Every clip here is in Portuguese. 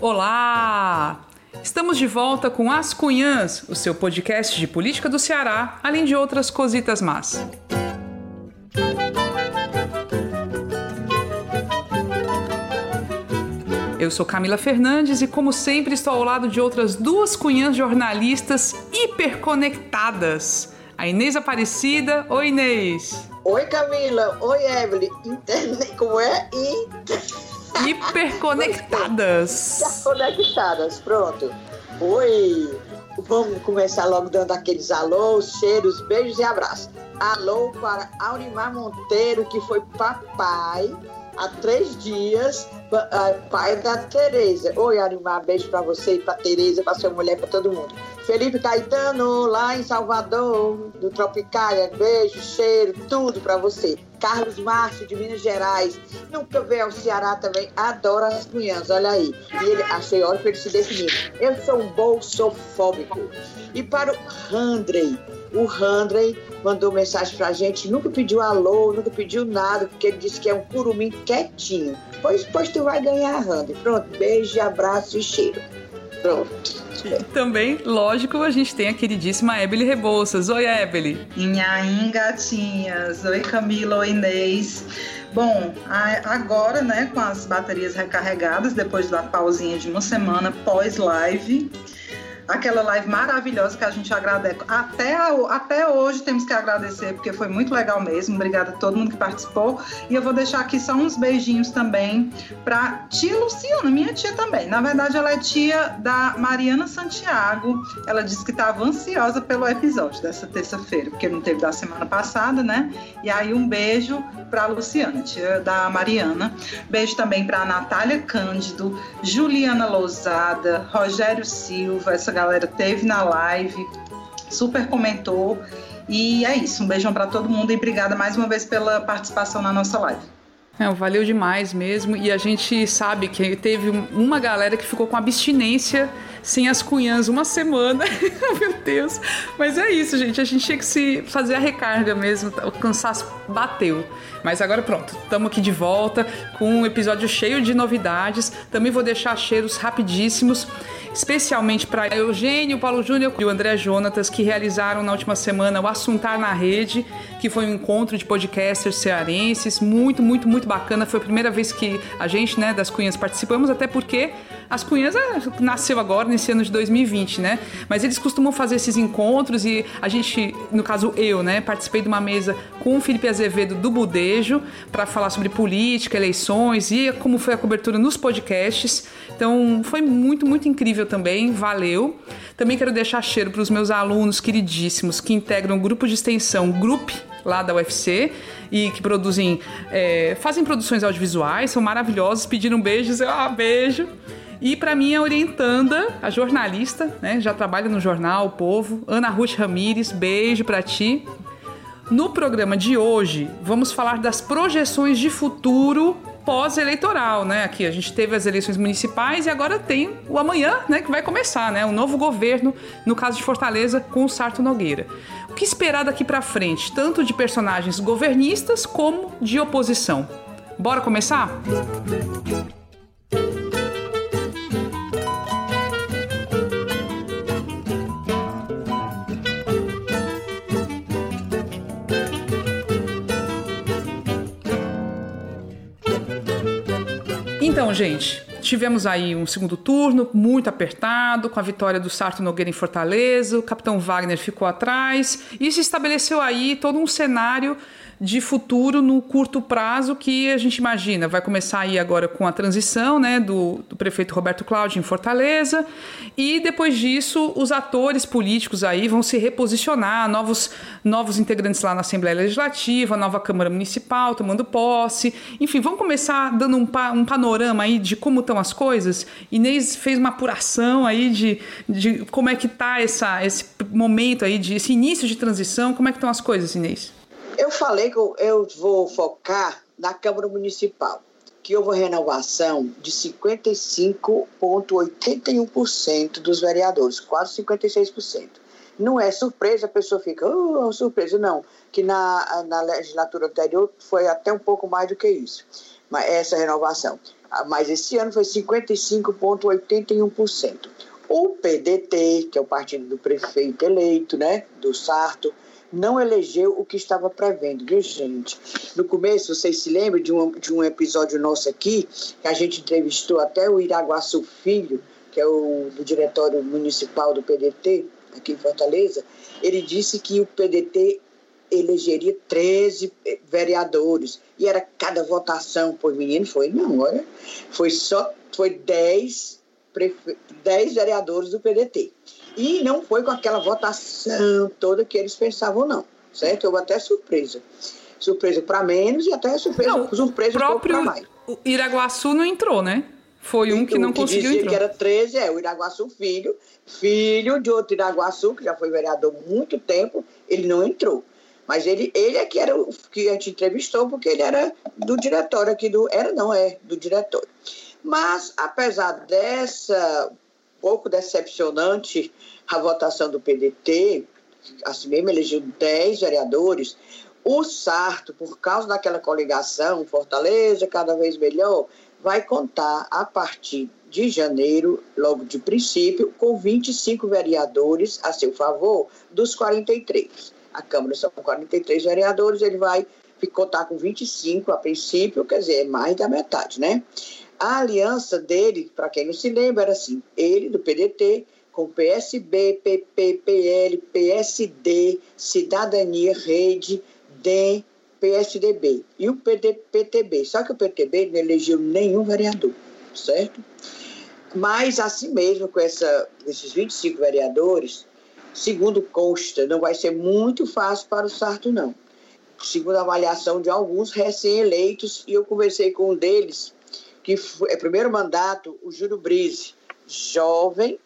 Olá! Estamos de volta com As Cunhãs, o seu podcast de política do Ceará, além de outras cositas más. Eu sou Camila Fernandes e, como sempre, estou ao lado de outras duas cunhãs jornalistas hiperconectadas. A Inês Aparecida. Oi, Inês. Oi, Camila. Oi, Evelyn. Internet, como é? Inter... Hiperconectadas. Hiperconectadas, pronto. Oi. Vamos começar logo dando aqueles alôs, cheiros, beijos e abraços. Alô para Aurimar Monteiro, que foi papai há três dias, pai da Tereza. Oi, Arimar, beijo para você e para Tereza, para sua mulher, para todo mundo. Felipe Caetano, lá em Salvador, do Tropicália, beijo, cheiro, tudo para você. Carlos Márcio, de Minas Gerais, nunca veio ao Ceará também, adora as cunhãs, olha aí. E ele, achei hora para ele se definir. Eu sou um bolsofóbico. E para o Handrey, o Handrey mandou mensagem pra gente, nunca pediu alô, nunca pediu nada, porque ele disse que é um curumim quietinho. Pois, pois tu vai ganhar, Handrey. Pronto, beijo, abraço e cheiro. Pronto. E também, lógico, a gente tem a queridíssima Ebele Rebouças. Oi, Ebele. Inhaim, gatinhas. Oi, Camila. Oi, Inês. Bom, agora, né, com as baterias recarregadas, depois da pausinha de uma semana pós-live, aquela live maravilhosa que a gente agradece. Até, até hoje temos que agradecer, porque foi muito legal mesmo. Obrigada a todo mundo que participou. E eu vou deixar aqui só uns beijinhos também para tia Luciana, minha tia também. Na verdade, ela é tia da Mariana Santiago. Ela disse que estava ansiosa pelo episódio dessa terça-feira, porque não teve da semana passada, né? E aí, um beijo para Luciana, tia da Mariana. Beijo também para Natália Cândido, Juliana Lousada, Rogério Silva, essa galera teve na live, super comentou. E é isso, um beijão para todo mundo e obrigada mais uma vez pela participação na nossa live. É, valeu demais mesmo. E a gente sabe que teve uma galera que ficou com abstinência sem as cunhãs uma semana. Meu Deus. Mas é isso, gente. A gente tinha que se fazer a recarga mesmo. O cansaço bateu. Mas agora pronto, estamos aqui de volta com um episódio cheio de novidades. Também vou deixar cheiros rapidíssimos especialmente para Eugênio, Paulo Júnior e o André Jonatas, que realizaram na última semana o Assuntar na Rede, que foi um encontro de podcasters cearenses, muito, muito, muito bacana. Foi a primeira vez que a gente, né, das Cunhas, participamos, até porque as Cunhas é, nasceu agora, nesse ano de 2020, né? Mas eles costumam fazer esses encontros e a gente, no caso eu, né, participei de uma mesa com o Felipe Azevedo do Budejo para falar sobre política, eleições e como foi a cobertura nos podcasts. Então foi muito, muito incrível também, valeu. Também quero deixar cheiro para os meus alunos queridíssimos que integram o grupo de extensão Group lá da UFC e que produzem, é, fazem produções audiovisuais, são maravilhosos, pediram beijos, eu ah, beijo. E para mim a orientanda, a jornalista, né, já trabalha no jornal O Povo, Ana Ruth Ramires, beijo para ti. No programa de hoje, vamos falar das projeções de futuro pós-eleitoral, né? Aqui a gente teve as eleições municipais e agora tem o amanhã, né? Que vai começar, né? O novo governo, no caso de Fortaleza, com o Sarto Nogueira. O que esperar daqui para frente, tanto de personagens governistas como de oposição? Bora começar? Música Então, gente, tivemos aí um segundo turno muito apertado, com a vitória do Sarto Nogueira em Fortaleza, o capitão Wagner ficou atrás, e se estabeleceu aí todo um cenário de futuro no curto prazo que a gente imagina. Vai começar aí agora com a transição né, do, do prefeito Roberto Cláudio em Fortaleza, e depois disso os atores políticos aí vão se reposicionar, novos, novos integrantes lá na Assembleia Legislativa, nova Câmara Municipal tomando posse. Enfim, vamos começar dando um, pa, um panorama aí de como estão as coisas. Inês fez uma apuração aí de, de como é que está esse momento aí, de esse início de transição, como é que estão as coisas, Inês? Eu falei que eu vou focar na Câmara Municipal, que houve renovação de 55,81% dos vereadores, quase 56%. Não é surpresa, a pessoa fica, oh, surpresa, não, que na, na legislatura anterior foi até um pouco mais do que isso, mas essa renovação. Ah, mas esse ano foi 55,81%. O PDT, que é o partido do prefeito eleito, né, do Sarto, não elegeu o que estava prevendo, viu, gente? No começo, vocês se lembram de um, de um episódio nosso aqui, que a gente entrevistou até o Iraguaçu Filho, que é o do diretório municipal do PDT, aqui em Fortaleza, ele disse que o PDT elegeria 13 vereadores. E era cada votação, por menino, foi não, olha, foi só, foi 10, 10 vereadores do PDT. E não foi com aquela votação toda que eles pensavam, não, certo? Houve até surpresa. Surpresa para menos e até surpresa, não, surpresa próprio mais. O Iraguaçu não entrou, né? Foi um que não que conseguiu dizia entrar. que era 13, é o Iraguaçu Filho, filho de outro Iraguaçu, que já foi vereador há muito tempo, ele não entrou. Mas ele, ele é que era o que a gente entrevistou, porque ele era do diretório aqui do. Era, não, é, do diretório. Mas, apesar dessa pouco decepcionante a votação do PDT, assim mesmo elegeu 10 vereadores, o Sarto, por causa daquela coligação, Fortaleza cada vez melhor, vai contar a partir de janeiro, logo de princípio, com 25 vereadores a seu favor dos 43. A Câmara são 43 vereadores, ele vai contar com 25 a princípio, quer dizer, é mais da metade, né? A aliança dele, para quem não se lembra, era assim: ele do PDT, com PSB, PP, PL, PSD, Cidadania, Rede, DEM, PSDB e o PD, PTB. Só que o PTB não elegeu nenhum vereador, certo? Mas, assim mesmo, com essa, esses 25 vereadores, segundo consta, não vai ser muito fácil para o Sarto, não. Segundo a avaliação de alguns recém-eleitos, e eu conversei com um deles, que é primeiro mandato, o Júlio Brise, jovem,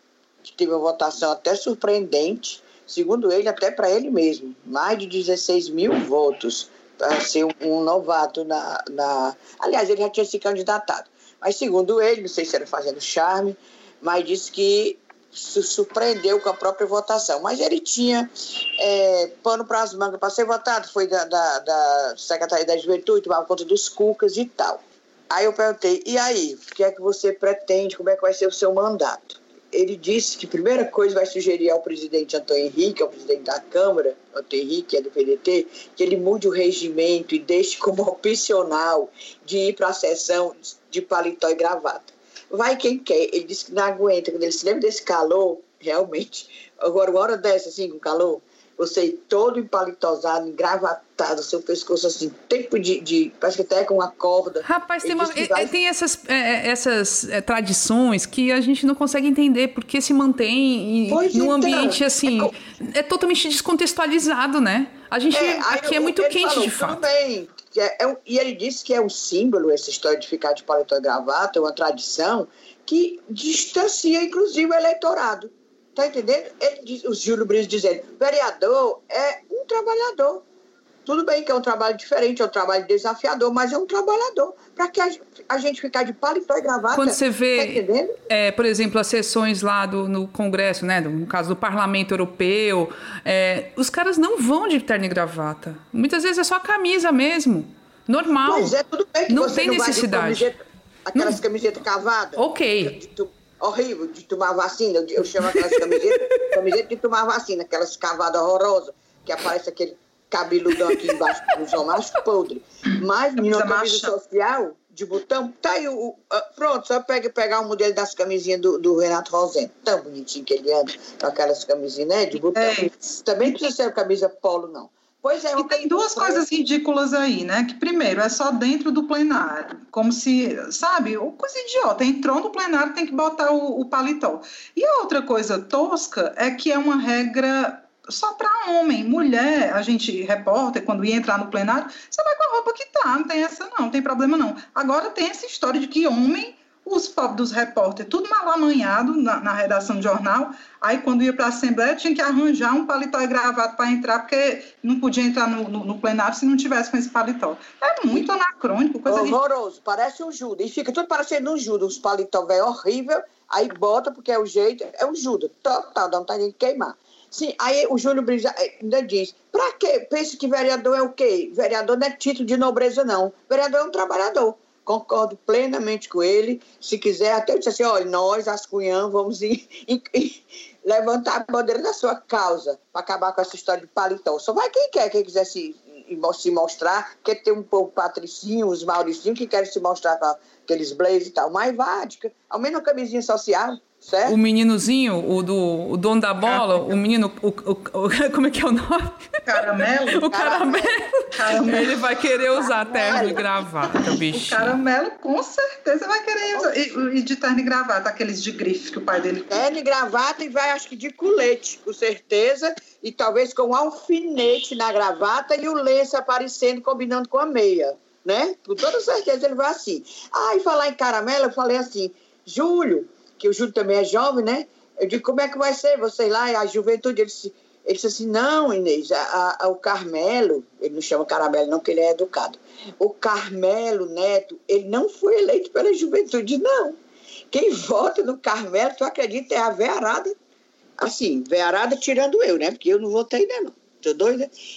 que teve uma votação até surpreendente, segundo ele, até para ele mesmo, mais de 16 mil votos para ser um, um novato na, na. Aliás, ele já tinha se candidatado. Mas, segundo ele, não sei se era fazendo charme, mas disse que se surpreendeu com a própria votação. Mas ele tinha é, pano para as mangas para ser votado, foi da, da, da Secretaria da Juventude, tomava conta dos cucas e tal. Aí eu perguntei, e aí, o que é que você pretende, como é que vai ser o seu mandato? Ele disse que a primeira coisa vai sugerir ao presidente Antônio Henrique, ao presidente da Câmara, Antônio Henrique, que é do PDT, que ele mude o regimento e deixe como opcional de ir para a sessão de paletó e gravata. Vai quem quer. Ele disse que não aguenta. Quando ele se lembra desse calor, realmente. Agora, uma hora dessa, assim, com calor, você ir todo empalitosado, engravatado, seu pescoço assim, tempo de, de. Parece que até com uma corda. Rapaz, tem, uma- é- vai- é- tem essas, é, essas é, tradições que a gente não consegue entender porque se mantém e- Pois num então, ambiente assim. é co- É, totalmente descontextualizado, né? A gente aí aqui é o- muito quente falou, de Tudo fato. bem. Que é- é um- e ele disse que é um símbolo, essa história de ficar de paletó e gravata, é uma tradição que distancia, inclusive, o eleitorado. Tá entendendo? Ele diz, o Júlio Briz dizendo, vereador é um trabalhador. Tudo bem que é um trabalho diferente, é um trabalho desafiador, mas é um trabalhador. Para que a, gente- a gente ficar de paletó e gravata. Quando você Tá vê, entendendo? é, por exemplo, as sessões lá do, no Congresso, né, no caso do Parlamento Europeu, é, os caras não vão de terno e gravata. Muitas vezes é só camisa mesmo, normal. Pois é, tudo bem que Não você tem não necessidade. camiseta- aquelas camisetas cavadas. Ok. tu- horrível de tomar vacina. Eu, eu chamo aquelas camisetas, camiseta de tomar vacina, aquelas cavadas horrorosas, que aparece aquele cabeludão aqui embaixo dos homens podre. Mas, menina, Camisa social de botão, tá aí o. ah, pronto, só pega, pegar o modelo das camisinhas do, do Renato Rosendo. Tão bonitinho que ele anda, com aquelas camisinhas, né? De botão. É. Também não precisa ser camisa polo, não. Pois é, E tem duas coisas ridículas aí, né? Que primeiro é só dentro do plenário, como se, sabe, uma coisa idiota. Entrou no plenário, tem que botar o, o paletó. E a outra coisa tosca é que é uma regra só para homem, mulher, a gente repórter quando ia entrar no plenário, você vai com a roupa que tá, não tem essa não, não tem problema não. Agora tem essa história de que homem os pobres dos repórteres, tudo mal amanhado na, na redação do jornal. Aí, quando ia para a Assembleia, tinha que arranjar um paletó e gravata para entrar, porque não podia entrar no, no, no plenário se não tivesse com esse paletó. É muito anacrônico, coisa. Horroroso, parece um Judas. E fica tudo parecendo um Judas, uns paletó velho horrível, aí bota, porque é o jeito, é um Judas, total, dá vontade de queimar. Sim, aí o Júlio Brisa ainda diz, pra quê? Pensa que vereador é o quê? Vereador não é título de nobreza, não. Vereador é um trabalhador. concordo plenamente com ele. Se quiser, até eu disse assim: olha, nós, as Cunhã, vamos ir, ir, ir, levantar a bandeira da sua causa para acabar com essa história de paletó. Só vai quem quer, quem quiser se, se mostrar, quer ter um pouco patricinho, os mauricinhos que querem se mostrar com aqueles blazers e tal, mas vá, ao menos a camisinha social. Certo? O meninozinho, o do o dono da bola, o menino, o, o, o, como é que é o nome? Caramelo. o caramelo. caramelo. Ele vai querer usar terno e gravata, bicho. O caramelo, com certeza, vai querer usar. E, e, de terno e gravata, aqueles de grife que o pai dele. Terno e gravata e vai, acho que de colete, com certeza. E talvez com um alfinete na gravata e o lenço aparecendo, combinando com a meia. Né? Com toda certeza ele vai assim. Ah, e falar em caramelo, eu falei assim, Júlio que o Júlio também é jovem, né? Eu digo, como é que vai ser você lá a juventude? Ele disse, ele disse assim, não, Inês, a, a, o Carmelo, ele não chama Caramelo não, porque ele é educado. O Carmelo Neto, ele não foi eleito pela juventude, não. Quem vota no Carmelo, tu acredita, é a Vearada. Assim, Vearada tirando eu, né? Porque eu não votei não. Tô?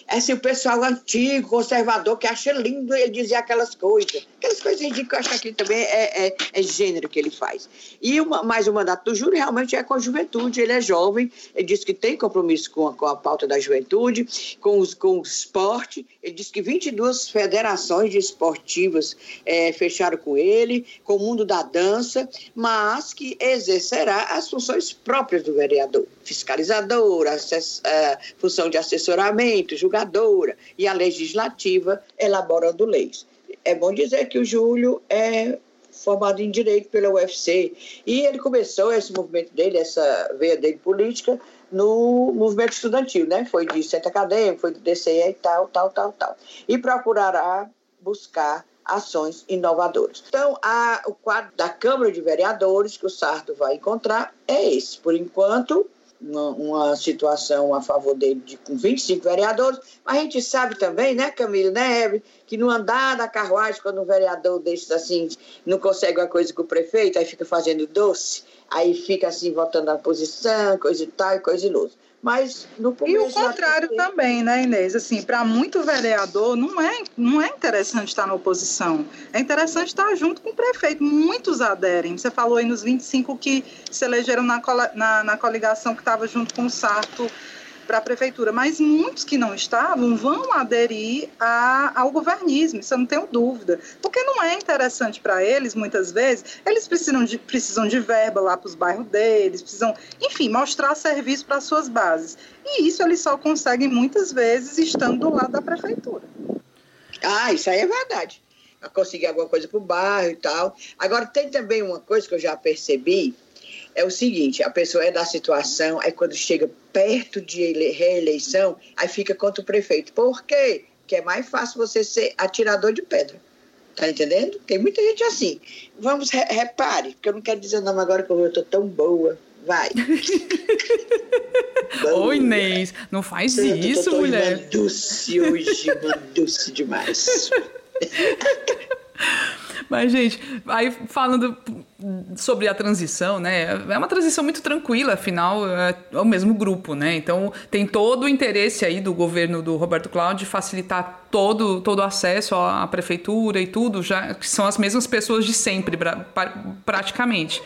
É assim, o pessoal antigo, conservador, que acha lindo ele dizer aquelas coisas. Aquelas coisas que eu acho que também é, é, é, gênero que ele faz. E uma, mais o mandato do Júlio realmente é com a juventude. Ele é jovem, ele diz que tem compromisso com a, com a pauta da juventude, com, os, com o esporte. Ele diz que 22 federações esportivas é, fecharam com ele, com o mundo da dança, mas que exercerá as funções próprias do vereador. Fiscalizador, assess, uh, função de assessoramento, julgadora e a legislativa elaborando leis é bom dizer que o Júlio é formado em Direito pela UFC e ele começou esse movimento dele, essa veia dele política, no movimento estudantil, né? Foi de centro acadêmico, foi do DCE e tal, tal, tal, tal. E procurará buscar ações inovadoras. Então, a, o quadro da Câmara de Vereadores que o Sarto vai encontrar é esse. Por enquanto, uma, uma, situação a favor dele de, com 25 vereadores, mas a gente sabe também, né, Camila, né, Hebe, que no andar da carruagem, quando um vereador desses assim não consegue uma coisa com o prefeito, aí fica fazendo doce, aí fica assim votando a posição, coisa e tal, e coisa e outra. Mas no começo, E o contrário também, né, Inês? Assim, para muito vereador, não é, não é interessante estar na oposição. É interessante estar junto com o prefeito. Muitos aderem. Você falou aí nos 25 que se elegeram na, na, na coligação que estava junto com o Sarto para a prefeitura, mas muitos que não estavam vão aderir a, ao governismo, isso eu não tenho dúvida, porque não é interessante para eles, muitas vezes, eles precisam de, precisam de verba lá para os bairros deles, precisam, enfim, mostrar serviço para suas bases. E isso eles só conseguem muitas vezes estando do lado da prefeitura. Ah, isso aí é verdade. Conseguir alguma coisa para o bairro e tal. Agora, tem também uma coisa que eu já percebi, é o seguinte, a pessoa é da situação, aí quando chega perto de reeleição, aí fica contra o prefeito. Por quê? Porque é mais fácil você ser atirador de pedra. Tá entendendo? Tem muita gente assim. Vamos, re repare, porque eu não quero dizer o nome agora que eu tô tão boa. Vai. Oi, Inês, não faz Pronto, isso, tô, tô mulher. Doce hoje, doce demais. Mas, gente, aí falando sobre a transição, né? É uma transição muito tranquila, afinal, é o mesmo grupo, né? Então, tem todo o interesse aí do governo do Roberto Cláudio de facilitar todo, todo o acesso à prefeitura e tudo, já que são as mesmas pessoas de sempre, praticamente.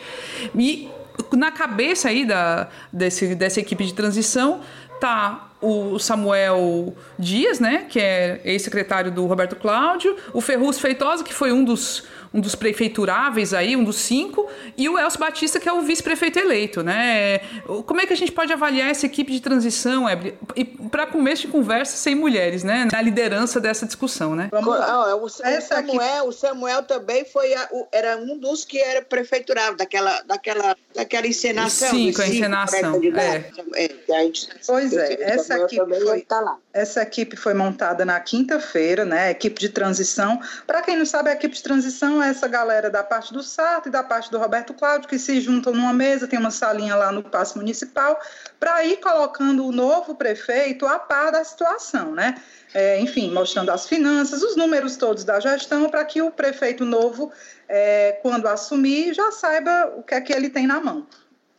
E na cabeça aí da, desse, dessa equipe de transição tá o Samuel Dias, né, que é ex-secretário do Roberto Cláudio, o Ferruz Feitosa, que foi um dos um dos prefeituráveis aí, um dos cinco, e o Elcio Batista, que é o vice-prefeito eleito, né? Como é que a gente pode avaliar essa equipe de transição, Ebre? E para começo de conversa, sem mulheres, né? Na liderança dessa discussão, né? Vamos lá. O, Samuel, o Samuel também foi a, o, era um dos que era prefeiturável daquela, daquela, daquela encenação. Sim, com a encenação. É. É, gente, pois é, essa equipe, foi, tá essa equipe foi montada na quinta-feira, né? Equipe de transição. Para quem não sabe, a equipe de transição essa galera da parte do Sarto e da parte do Roberto Cláudio, que se juntam numa mesa, tem uma salinha lá no Paço Municipal, para ir colocando o novo prefeito a par da situação, né? É, enfim, mostrando as finanças, os números todos da gestão, para que o prefeito novo, é, quando assumir, já saiba o que é que ele tem na mão.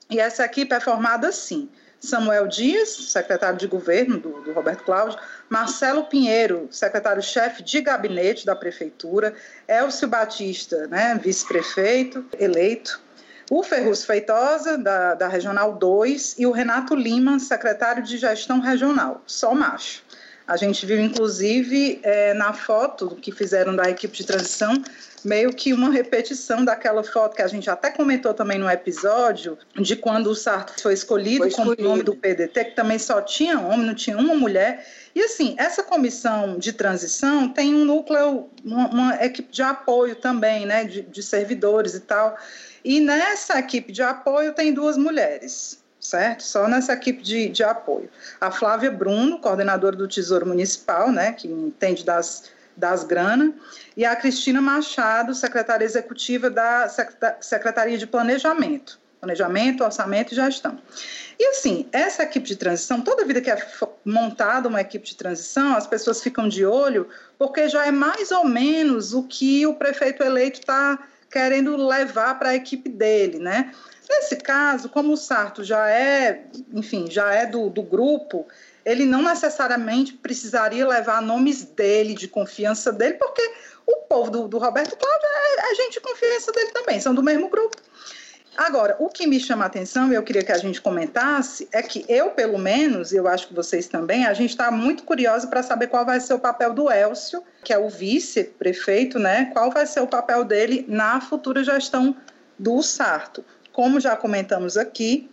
E essa equipe é formada assim: Samuel Dias, secretário de governo do, do Roberto Cláudio, Marcelo Pinheiro, secretário-chefe de gabinete da prefeitura, Elcio Batista, né, vice-prefeito eleito, o Ferruz Feitosa, da, da Regional 2, e o Renato Lima, secretário de gestão regional, só macho. A gente viu, inclusive, é, na foto que fizeram da equipe de transição, meio que uma repetição daquela foto que a gente até comentou também no episódio, de quando o Sarto foi escolhido, foi escolhido. como nome do PDT, que também só tinha homem, não tinha uma mulher. E assim, essa comissão de transição tem um núcleo, uma, uma equipe de apoio também, né, de, de servidores e tal. E nessa equipe de apoio tem duas mulheres, certo? Só nessa equipe de, de apoio. A Flávia Bruno, coordenadora do Tesouro Municipal, né, que entende das, das granas, e a Cristina Machado, secretária executiva da Secretaria de Planejamento. Planejamento, Orçamento e Gestão. E assim, essa equipe de transição, toda vida que é montada uma equipe de transição, as pessoas ficam de olho, porque já é mais ou menos o que o prefeito eleito está querendo levar para a equipe dele, né? Nesse caso, como o Sarto já é, enfim, já é do, do grupo, ele não necessariamente precisaria levar nomes dele, de confiança dele, porque o povo do, do Roberto Cláudio é, é gente de confiança dele também, são do mesmo grupo. Agora, o que me chama a atenção, e eu queria que a gente comentasse, é que eu, pelo menos, e eu acho que vocês também, a gente está muito curiosa para saber qual vai ser o papel do Elcio, que é o vice-prefeito, né? Qual vai ser o papel dele na futura gestão do Sarto. Como já comentamos aqui,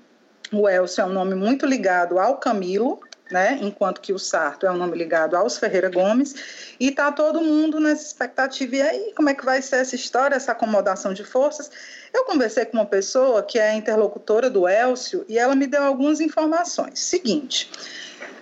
o Elcio é um nome muito ligado ao Camilo, né? Enquanto que o Sarto é um nome ligado aos Ferreira Gomes, e tá todo mundo nessa expectativa. E aí, como é que vai ser essa história, essa acomodação de forças? Eu conversei com uma pessoa que é interlocutora do Elcio e ela me deu algumas informações. Seguinte.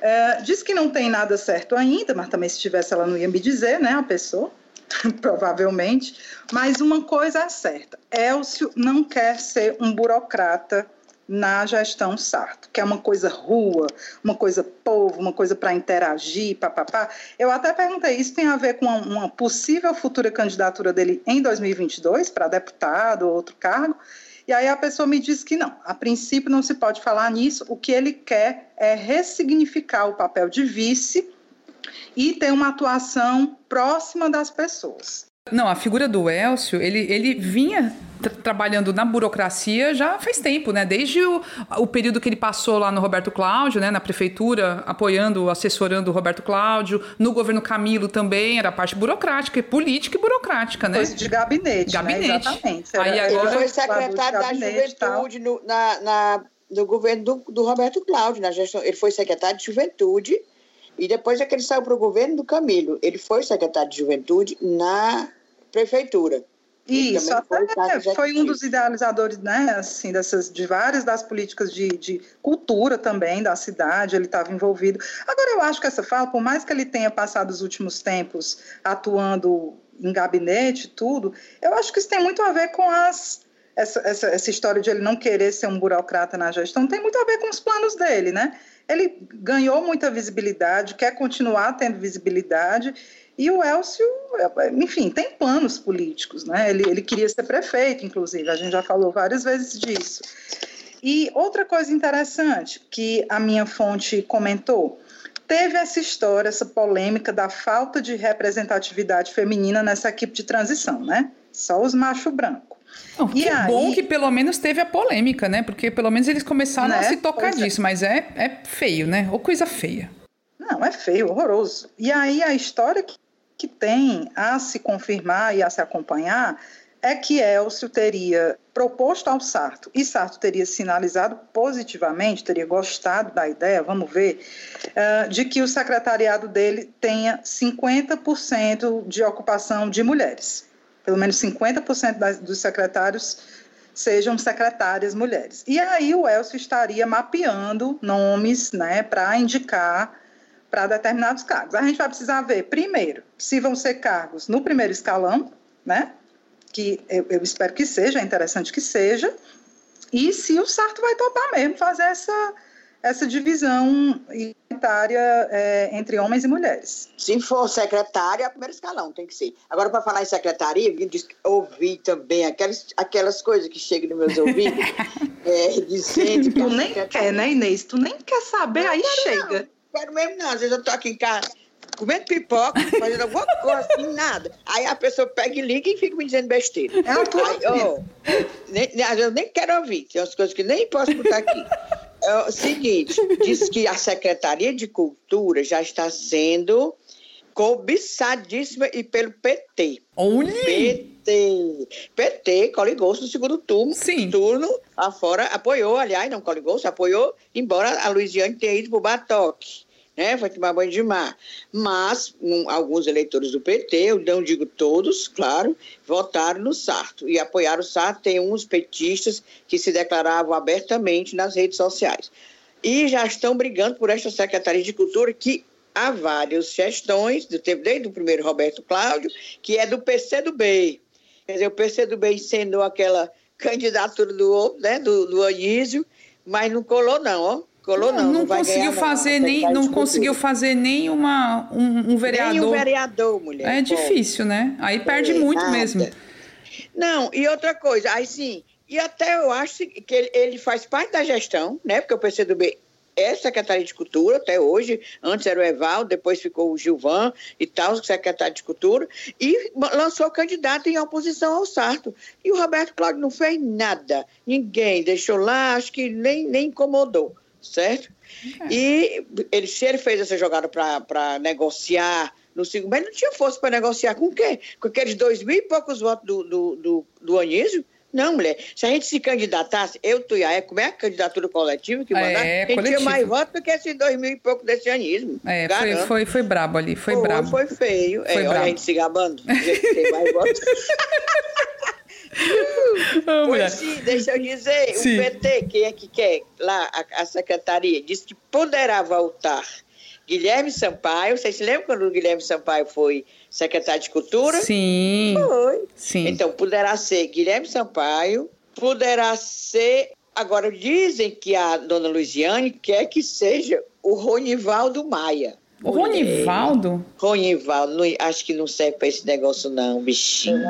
É, diz que não tem nada certo ainda, mas também se tivesse ela não ia me dizer, né, a pessoa, provavelmente. Mas uma coisa é certa: Elcio não quer ser um burocrata na gestão Sarto, que é uma coisa rua, uma coisa povo, uma coisa para interagir, papapá. Eu até perguntei, isso tem a ver com uma, possível futura candidatura dele em 2022 para deputado ou outro cargo? E aí a pessoa me disse que não, a princípio não se pode falar nisso, o que ele quer é ressignificar o papel de vice e ter uma atuação próxima das pessoas. Não, a figura do Elcio, ele, ele vinha trabalhando na burocracia já faz tempo, né? Desde o, o período que ele passou lá no Roberto Cláudio, né? Na prefeitura, apoiando, assessorando o Roberto Cláudio, no governo Camilo também, era parte burocrática, política e burocrática, né? Coisa de gabinete, né? gabinete. Né? Exatamente. Aí agora... Ele foi secretário da Juventude no, na, na, no governo do, do Roberto Cláudio, na gestão, ele foi secretário de Juventude e depois é que ele saiu para o governo do Camilo. Ele foi secretário de Juventude na prefeitura. Isso, até foi um dos idealizadores, né, assim, dessas, de várias das políticas de, de cultura também da cidade, ele estava envolvido. Agora, eu acho que essa fala, por mais que ele tenha passado os últimos tempos atuando em gabinete tudo, eu acho que isso tem muito a ver com as essa, essa, essa história de ele não querer ser um burocrata na gestão, tem muito a ver com os planos dele, né? Ele ganhou muita visibilidade, quer continuar tendo visibilidade, e o Elcio, enfim, tem planos políticos, né? Ele, ele queria ser prefeito, inclusive, a gente já falou várias vezes disso. E outra coisa interessante que a minha fonte comentou, teve essa história, essa polêmica da falta de representatividade feminina nessa equipe de transição, né? Só os macho branco. Que aí... bom que pelo menos teve a polêmica, né? Porque pelo menos eles começaram né? a se tocar pois é. disso, é. mas é, é feio, né? Ou coisa feia. Não, é feio, horroroso. E aí a história que que tem a se confirmar e a se acompanhar é que Elcio teria proposto ao Sarto e Sarto teria sinalizado positivamente, teria gostado da ideia, vamos ver, uh, de que o secretariado dele tenha 50% de ocupação de mulheres. Pelo menos 50% das, dos secretários sejam secretárias mulheres. E aí o Elcio estaria mapeando nomes né, para indicar para determinados cargos. A gente vai precisar ver, primeiro, se vão ser cargos no primeiro escalão, né? Que eu, eu espero que seja, é interessante que seja, e se o Sarto vai topar mesmo fazer essa, essa divisão igualitária é, entre homens e mulheres. Se for secretária, é primeiro escalão, tem que ser. Agora, para falar em secretaria, eu ouvi também aquelas, aquelas coisas que chegam nos meus ouvidos. É, dizendo Tu nem quer, né, Inês? Tu nem quer saber, aí chega. Não quero mesmo não. Às vezes eu tô aqui em casa comendo pipoca, fazendo alguma coisa assim, nada. Aí a pessoa pega e liga e fica me dizendo besteira. É a tua Aí, ó, nem, nem- eu nem quero ouvir, tem umas coisas que nem posso botar aqui. É o seguinte, diz que a Secretaria de Cultura já está sendo cobiçadíssima e pelo PT. Olha! PT. PT, coligou-se no segundo turno. Sim. turno afora, apoiou, aliás, não coligou-se, apoiou, embora a Luiziane tenha ido para o Batoque. Né, foi tomar banho de mar. Mas um, alguns eleitores do PT, eu não digo todos, claro, votaram no Sarto e apoiaram o Sarto. Tem uns petistas que se declaravam abertamente nas redes sociais. E já estão brigando por esta Secretaria de Cultura que há várias gestões, do tempo, desde o primeiro Roberto Cláudio, que é do PCdoB. Quer dizer, o PCdoB sendo aquela candidatura do né, do, do Anísio, mas não colou não, ó. Colou não. não, vai conseguiu ganhar, não, fazer a nem, não conseguiu fazer nem uma, um, um vereador. Nem o vereador, mulher. É Pô. difícil, né? Aí perde É, muito nada. mesmo. Não, e outra coisa, aí sim, e até eu acho que ele, ele faz parte da gestão, né? Porque o PCdoB é secretário de Cultura até hoje, antes era o Evaldo, depois ficou o Gilvan e tal, secretário de Cultura, e lançou candidato em oposição ao Sarto. E o Roberto Cláudio não fez nada, ninguém deixou lá, acho que nem, nem incomodou, certo? E ele, se ele fez essa jogada para negociar no segundo, mas não tinha força para negociar com quem? Com aqueles dois mil e poucos votos do, do, do, do Anísio? Não, mulher. Se a gente se candidatasse, eu, tu e a Eco, como é a candidatura coletiva que É, mandar, a gente tinha coletivo. mais votos do que esses dois mil e pouco desse anismo. É, foi, foi, foi brabo ali, foi Foi, brabo. foi feio. Foi é, olha brabo. a gente se gabando. do jeito que tem mais votos. Ah. Pois sim, deixa eu dizer, Sim. o PT, quem é que quer lá, a, a secretaria, disse que poderá voltar Guilherme Sampaio. Vocês se lembram quando o Guilherme Sampaio foi secretário de Cultura? Sim, Foi. sim. Então, poderá ser Guilherme Sampaio, poderá ser. Agora, dizem que a dona Luiziane quer que seja o Ronivaldo Maia. O Ronivaldo? Ronivaldo, acho que não serve para esse negócio, não, bichinho.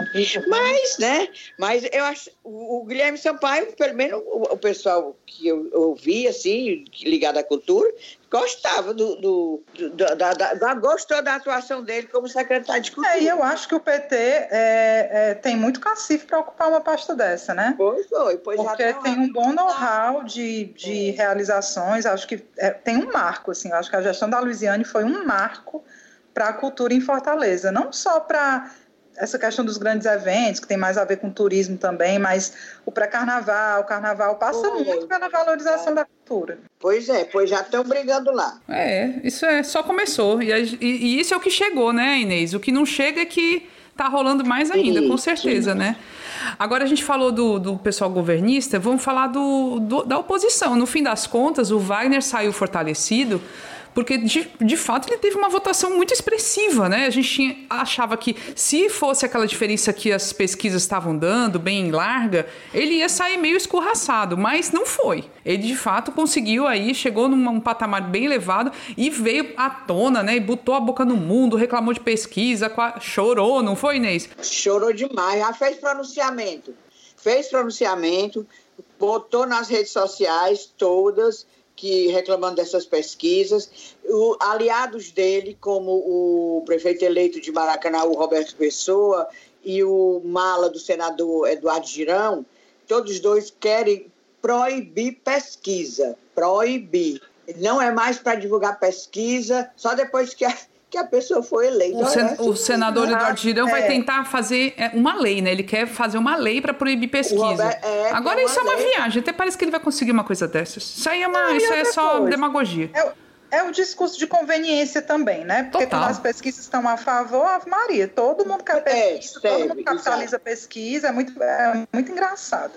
Mas, né? Mas eu acho. O, o Guilherme Sampaio, pelo menos o, o pessoal que eu ouvi, assim, ligado à cultura, gostava do. do, do da, da, da- gostou da atuação dele como secretário de cultura. É, e eu acho que o PT é, é, tem muito cacife para ocupar uma pasta dessa, né? Pois foi, pois Porque tem um bom know-how de, de realizações, acho que é, tem um marco, assim, acho que a gestão da Luiziane foi um marco para a cultura em Fortaleza, não só para essa questão dos grandes eventos, que tem mais a ver com turismo também, mas o pré-carnaval, o carnaval passa muito pela valorização da cultura. Pois é, pois já estão brigando lá. É, isso é só começou. E, a- e- e isso é o que chegou, né, Inês? O que não chega é que tá rolando mais ainda, com certeza, né? Agora a gente falou do, do pessoal governista, vamos falar do, do- da oposição. No fim das contas, o Wagner saiu fortalecido. Porque, de, de fato, ele teve uma votação muito expressiva, né? A gente tinha- achava que se fosse aquela diferença que as pesquisas estavam dando, bem larga, ele ia sair meio escorraçado, mas não foi. Ele, de fato, conseguiu aí, chegou num um patamar bem elevado e veio à tona, né? E botou a boca no mundo, reclamou de pesquisa, chorou, não foi, Inês? Chorou demais, já fez pronunciamento. Fez pronunciamento, botou nas redes sociais todas que reclamando dessas pesquisas. O, aliados dele, como o prefeito eleito de Maracanã, Roberto Pessoa, e o mala do senador Eduardo Girão, todos dois querem proibir pesquisa. Proibir. Não é mais para divulgar pesquisa, só depois que a, que a pessoa foi eleita. O, sen- Olha, o senador Ah, Eduardo Girão vai é. tentar fazer é, uma lei, né? Ele quer fazer uma lei para proibir pesquisa. Robert- é, Agora tem isso é uma viagem. Até parece que ele vai conseguir uma coisa dessas. Isso aí é, uma, Não, isso é só coisa. demagogia. É, o- é o discurso de conveniência também, né? Porque Total. quando as pesquisas estão a favor, Ave Maria, todo mundo quer É, pesquisa, todo mundo capitaliza pesquisa, é muito, é muito engraçado.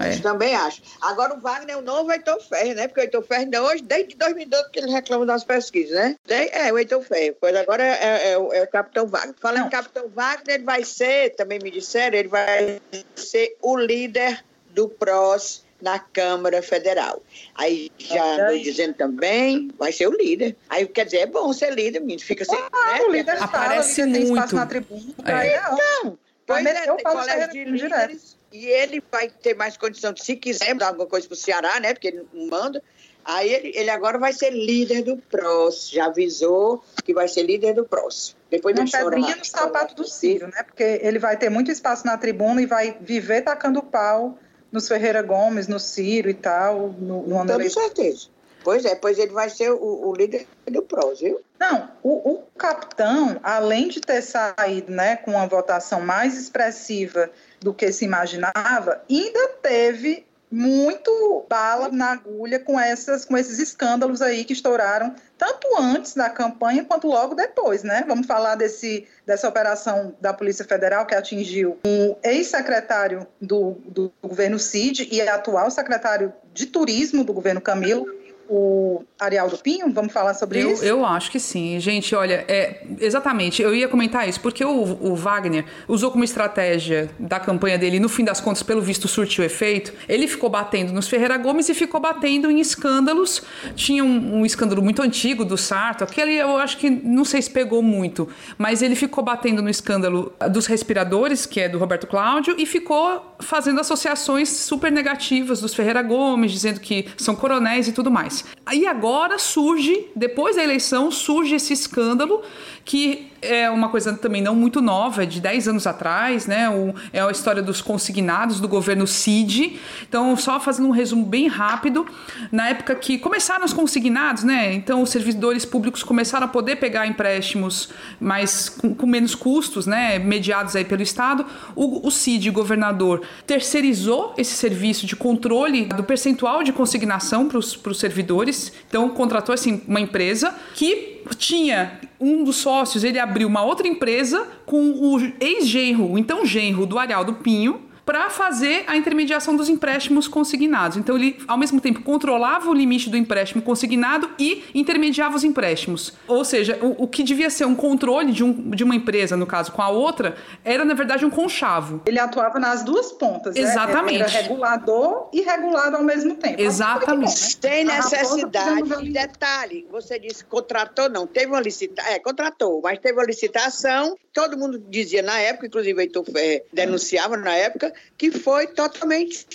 É. Também acho. Agora o Wagner é o novo Heitor Ferro, né? Porque o Heitor Ferro ainda hoje, desde 2012 que ele reclama das pesquisas, né? De- É, o Heitor Ferro. Pois agora é, é- é o, é o Capitão Wagner. Falando em Capitão Wagner, ele vai ser, também me disseram, ele vai ser o líder do PROS na Câmara Federal. Aí já andou dizendo também, vai ser o líder. Aí quer dizer, é bom ser líder, menino. Fica sem. Ah, né? o líder fala, o Aparece líder tem muito. espaço na tribuna. É. é ótimo. Pois é, tem colégio sério de direto. líderes. E ele vai ter mais condição de, se quiser, dar alguma coisa para o Ceará, né? Porque ele não manda. Aí ele, ele agora vai ser líder do PROS, já avisou que vai ser líder do PROS. Depois Uma pedrinha no sapato do Ciro, né? Porque ele vai ter muito espaço na tribuna e vai viver tacando pau nos Ferreira Gomes, no Ciro e tal, no, no Com certeza. Pois é, pois ele vai ser o, o líder do PROS, viu? Não, o, o, capitão, além de ter saído né, com uma votação mais expressiva do que se imaginava, ainda teve muito bala na agulha com, essas, com esses escândalos aí que estouraram tanto antes da campanha quanto logo depois, né? Vamos falar desse, dessa operação da Polícia Federal que atingiu um ex-secretário do, do governo Cid e atual secretário de turismo do governo Camilo, o Arialdo Pinho? Vamos falar sobre eu, isso? Eu acho que sim. Gente, olha, é, exatamente, eu ia comentar isso, porque o, o, Wagner usou como estratégia da campanha dele, no fim das contas, pelo visto, surtiu efeito. Ele ficou batendo nos Ferreira Gomes e ficou batendo em escândalos. Tinha um, um escândalo muito antigo do Sarto, aquele eu acho que não sei se pegou muito, mas ele ficou batendo no escândalo dos respiradores, que é do Roberto Cláudio, e ficou fazendo associações super negativas dos Ferreira Gomes, dizendo que são coronéis e tudo mais. Aí agora surge, depois da eleição, surge esse escândalo que é uma coisa também não muito nova, é de 10 anos atrás, né? O, é a história dos consignados do governo CID. Então, só fazendo um resumo bem rápido, na época que começaram os consignados, né? Então, os servidores públicos começaram a poder pegar empréstimos mais com, com menos custos, né? Mediados aí pelo Estado. O, o CID, governador, terceirizou esse serviço de controle do percentual de consignação para os servidores. Então, contratou assim, uma empresa que tinha um dos sócios, ele abriu uma outra empresa com o ex-genro, então genro do Arialdo Pinho, para fazer a intermediação dos empréstimos consignados. Então, ele, ao mesmo tempo, controlava o limite do empréstimo consignado e intermediava os empréstimos. Ou seja, o, o que devia ser um controle de, um, de uma empresa, no caso, com a outra, era, na verdade, um conchavo. Ele atuava nas duas pontas. Exatamente. Né? Era regulador e regulado ao mesmo tempo. Exatamente. Tem necessidade. Detalhe, você disse contratou, não. Teve uma licitação. É, contratou, mas teve uma licitação. Todo mundo dizia na época, inclusive o Heitor Ferre denunciava na época, que foi totalmente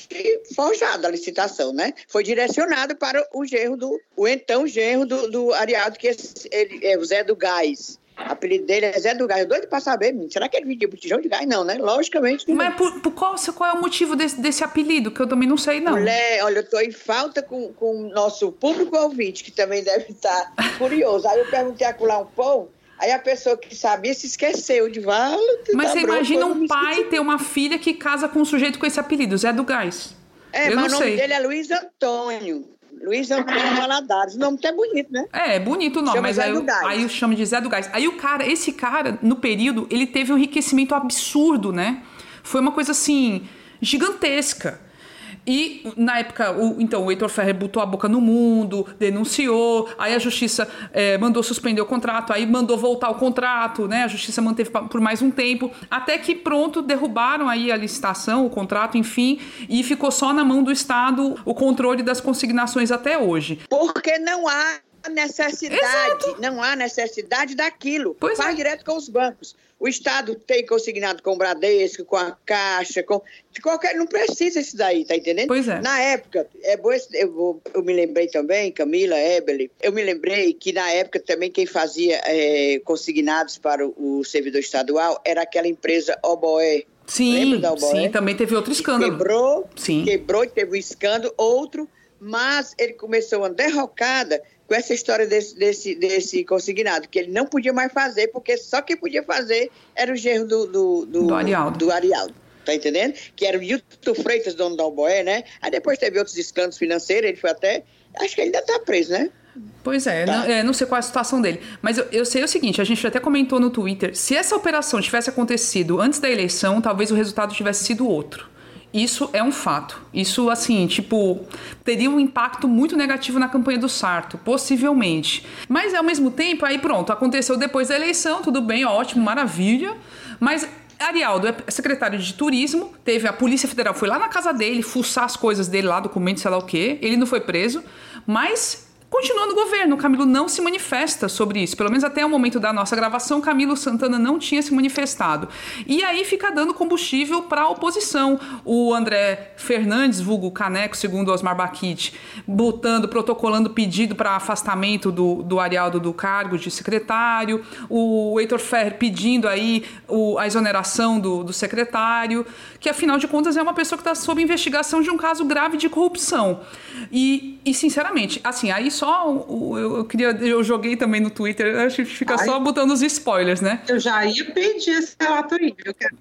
forjada a licitação, né? Foi direcionado para o genro do, o então genro do, do Ariado, que ele, é o Zé do Gás. O apelido dele é Zé do Gás. Eu doido pra saber, será que ele vendia botijão de gás? Não, né? Logicamente. Mas por, por qual, qual, é o motivo desse, desse, apelido? Que eu também não sei, não. Mulher, olha, eu tô em falta com, com o nosso público ouvinte, que também deve estar curioso. Aí eu perguntei a Cular um pão Aí a pessoa que sabia se esqueceu de valo. Mas você imagina um pai ter uma filha que casa com um sujeito com esse apelido, Zé do Gás. É, eu mas não o nome sei. dele é Luiz Antônio. Luiz Antônio Valadares. O nome até é bonito, né? É, é bonito o nome, chama mas aí, aí eu chamo de Zé do Gás. Aí o cara, esse cara, no período, ele teve um enriquecimento absurdo, né? Foi uma coisa assim, gigantesca. E na época, o, então, o Heitor Ferrer botou a boca no mundo, denunciou, aí a justiça é, mandou suspender o contrato, aí mandou voltar o contrato, né? A justiça manteve por mais um tempo, até que pronto, derrubaram aí a licitação, o contrato, enfim, e ficou só na mão do Estado o controle das consignações até hoje. Porque não há necessidade, Exato. não há necessidade daquilo. Pois Faz é. direto com os bancos. O Estado tem consignado com o Bradesco, com a Caixa, com qualquer, não precisa isso daí, tá entendendo? Pois é. Na época, é bom, eu, eu me lembrei também, Camila, Ebele, eu me lembrei que na época também quem fazia é, consignados para o, o servidor estadual era aquela empresa Oboé. Sim, sim, também teve outro escândalo. Quebrou, sim. quebrou, teve um escândalo, outro, mas ele começou uma derrocada com essa história desse, desse, desse consignado, que ele não podia mais fazer, porque só quem podia fazer era o genro do, do, do, do Arialdo. Do Arialdo. Tá entendendo? Que era o Hilton Freitas, dono da Alboé, né? Aí depois teve outros escândalos financeiros, ele foi até. Acho que ainda tá preso, né? Pois é, tá. não, é, não, sei qual é a situação dele. Mas eu, eu, sei o seguinte: a gente até comentou no Twitter. Se essa operação tivesse acontecido antes da eleição, talvez o resultado tivesse sido outro. Isso é um fato. Isso, assim, tipo, teria um impacto muito negativo na campanha do Sarto, possivelmente. Mas, ao mesmo tempo, aí pronto, aconteceu depois da eleição, tudo bem, ótimo, maravilha. Mas Arialdo é secretário de turismo, teve a Polícia Federal, foi lá na casa dele, fuçar as coisas dele lá, documentos, sei lá o quê. Ele não foi preso, mas continua no governo. O Camilo não se manifesta sobre isso. Pelo menos até o momento da nossa gravação, Camilo Santana não tinha se manifestado. E aí fica dando combustível para a oposição. O André Fernandes, vulgo Caneco, segundo Osmar Baquite, botando, protocolando pedido para afastamento do, do Arialdo do cargo de secretário. O Heitor Ferrer pedindo aí o, a exoneração do, do secretário, que afinal de contas é uma pessoa que está sob investigação de um caso grave de corrupção. E, e sinceramente, assim, aí só eu, eu queria. Eu joguei também no Twitter, a gente fica Ai, só botando os spoilers, né? Eu já ia pedir esse relato aí.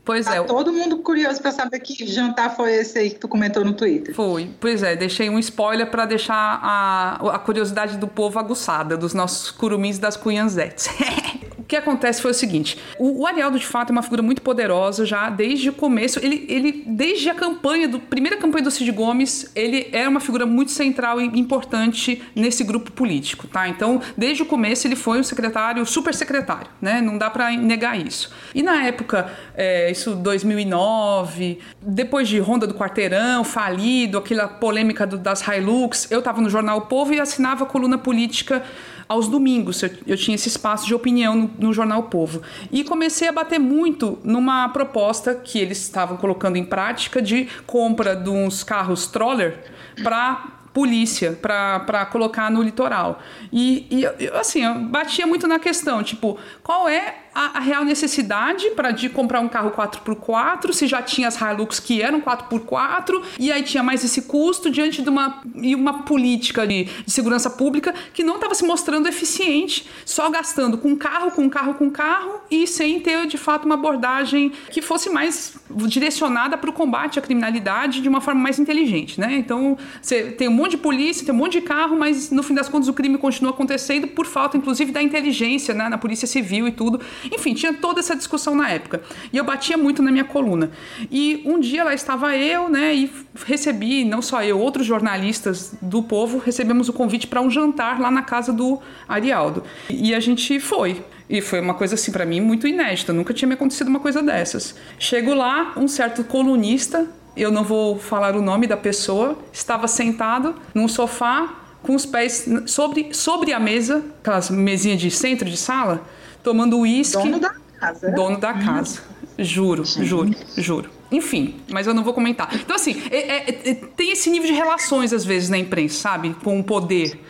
pois tá é. Todo mundo curioso para saber que jantar foi esse aí que tu comentou no Twitter. Foi, pois é, deixei um spoiler para deixar a, a curiosidade do povo aguçada, dos nossos curumins das cunhanzetes. O que acontece foi o seguinte: o, o Arialdo, de fato, é uma figura muito poderosa já desde o começo. Ele, ele desde a campanha, do primeira campanha do Cid Gomes, ele era uma figura muito central e importante nesse grupo político, tá? Então, desde o começo, ele foi um secretário, super secretário, né? Não dá para negar isso. E na época, é, isso 2009, depois de Ronda do Quarteirão, falido, aquela polêmica do, das Hilux, eu estava no jornal o Povo e assinava a coluna política aos domingos. Eu, eu tinha esse espaço de opinião no, no, Jornal Povo. E comecei a bater muito numa proposta que eles estavam colocando em prática de compra de uns carros troller para polícia para colocar no litoral. E, e assim, eu batia muito na questão, tipo, qual é a, a real necessidade para de comprar um carro 4x4, se já tinha as Hilux que eram 4x4, e aí tinha mais esse custo diante de uma, e uma política de, de segurança pública que não estava se mostrando eficiente, só gastando com carro, com carro, com carro, e sem ter de fato uma abordagem que fosse mais direcionada para o combate à criminalidade de uma forma mais inteligente, né? Então, você tem um monte de polícia, tem um monte de carro, mas no fim das contas o crime continua acontecendo por falta, inclusive, da inteligência, né? Na polícia civil e tudo. Enfim, tinha toda essa discussão na época. E eu batia muito na minha coluna. E um dia lá estava eu, né, e recebi, não só eu, outros jornalistas do povo, recebemos o convite para um jantar lá na casa do Arialdo. E a gente foi. E foi uma coisa assim para mim muito inédita, nunca tinha me acontecido uma coisa dessas. Chego lá, um certo colunista, eu não vou falar o nome da pessoa, estava sentado num sofá com os pés sobre, sobre a mesa, aquelas mesinhas de centro de sala, tomando uísque. Dono da casa. Dono da casa. Juro, juro, juro. Enfim, mas eu não vou comentar. Então, assim, é, é, é, tem esse nível de relações, às vezes, na imprensa, sabe? Com o poder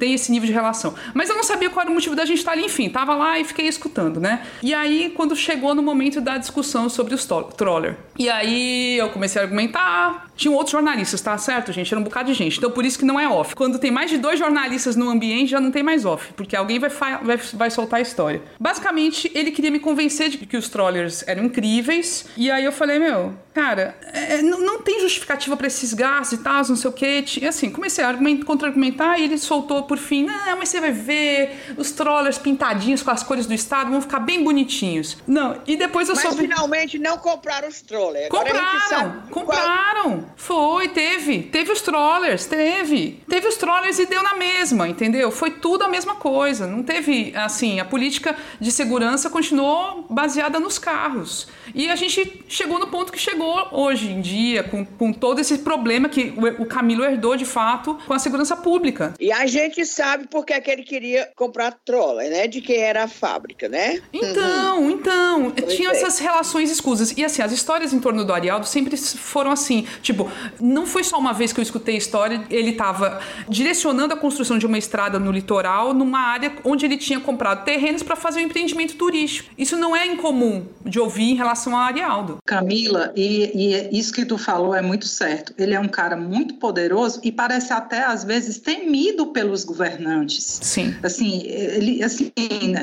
tem esse nível de relação. Mas eu não sabia qual era o motivo da gente estar ali, enfim, tava lá e fiquei escutando, né? E aí, quando chegou no momento da discussão sobre os troller, e aí eu comecei a argumentar, tinham outros jornalistas, tá certo, gente? Era um bocado de gente. Então por isso que não é off. Quando tem mais de dois jornalistas no ambiente, já não tem mais off, porque alguém vai, vai, vai soltar a história. Basicamente, ele queria me convencer de que os trollers eram incríveis. E aí eu falei, meu, cara, é, não, não, tem justificativa para esses gastos e tal, não sei o quê. E assim, comecei a contra-argumentar e ele soltou por fim: não, mas você vai ver os trollers pintadinhos com as cores do estado vão ficar bem bonitinhos. Não, e depois eu mas soube. finalmente não compraram os trollers. Compraram, compraram. Qual... Foi, teve. Teve os trollers, teve. Teve os trollers e deu na mesma, entendeu? Foi tudo a mesma coisa. Não teve, assim, a política de segurança continuou baseada nos carros. E a gente chegou no ponto que chegou hoje em dia, com, com todo esse problema que o, o Camilo herdou de fato com a segurança pública. E a gente sabe porque é que ele queria comprar troller, né? De quem era a fábrica, né? Então, uhum. então, pois tinha é. essas relações escusas. E assim, as histórias em torno do Arialdo sempre foram assim, tipo, não foi só uma vez que eu escutei a história, ele estava direcionando a construção de uma estrada no litoral, numa área onde ele tinha comprado terrenos para fazer um empreendimento turístico. Isso não é incomum de ouvir em relação a Arialdo. Camila, e, e isso que tu falou é muito certo. Ele é um cara muito poderoso e parece até às vezes temido pelos governantes. Sim. Assim, ele assim,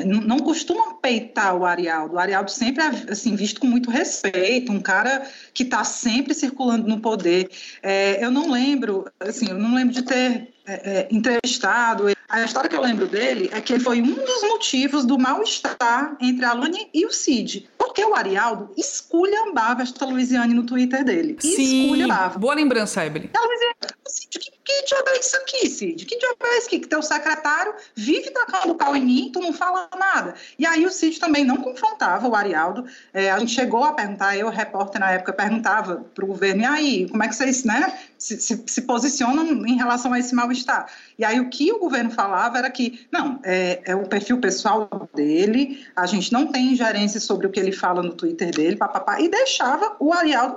não costuma peitar o Arialdo. O Arialdo sempre é assim, visto com muito respeito, um cara que está sempre circulando no poder. É, eu não lembro, assim, eu não lembro de ter é, é, entrevistado. A história que eu lembro dele é que ele foi um dos motivos do mal-estar entre a Alane e o Cid. Porque o Arialdo esculhambava esta Luiziane no Twitter dele. Sim, esculhambava. Boa lembrança, Evelyn. A Luiziane, Cid, que, que diabo é isso aqui, Cid? Que diabo é isso aqui? Que teu secretário vive tacando pau em mim, tu não fala nada. E aí o Cid também não confrontava o Arialdo. É, a gente chegou a perguntar, eu, repórter na época, perguntava para o governo, e aí, como é que vocês, né? Se, se, se, posicionam em relação a esse mal-estar. E aí o que o governo falava era que, não, é, é, o perfil pessoal dele, a gente não tem ingerência sobre o que ele fala no Twitter dele, papapá, e deixava o Arialdo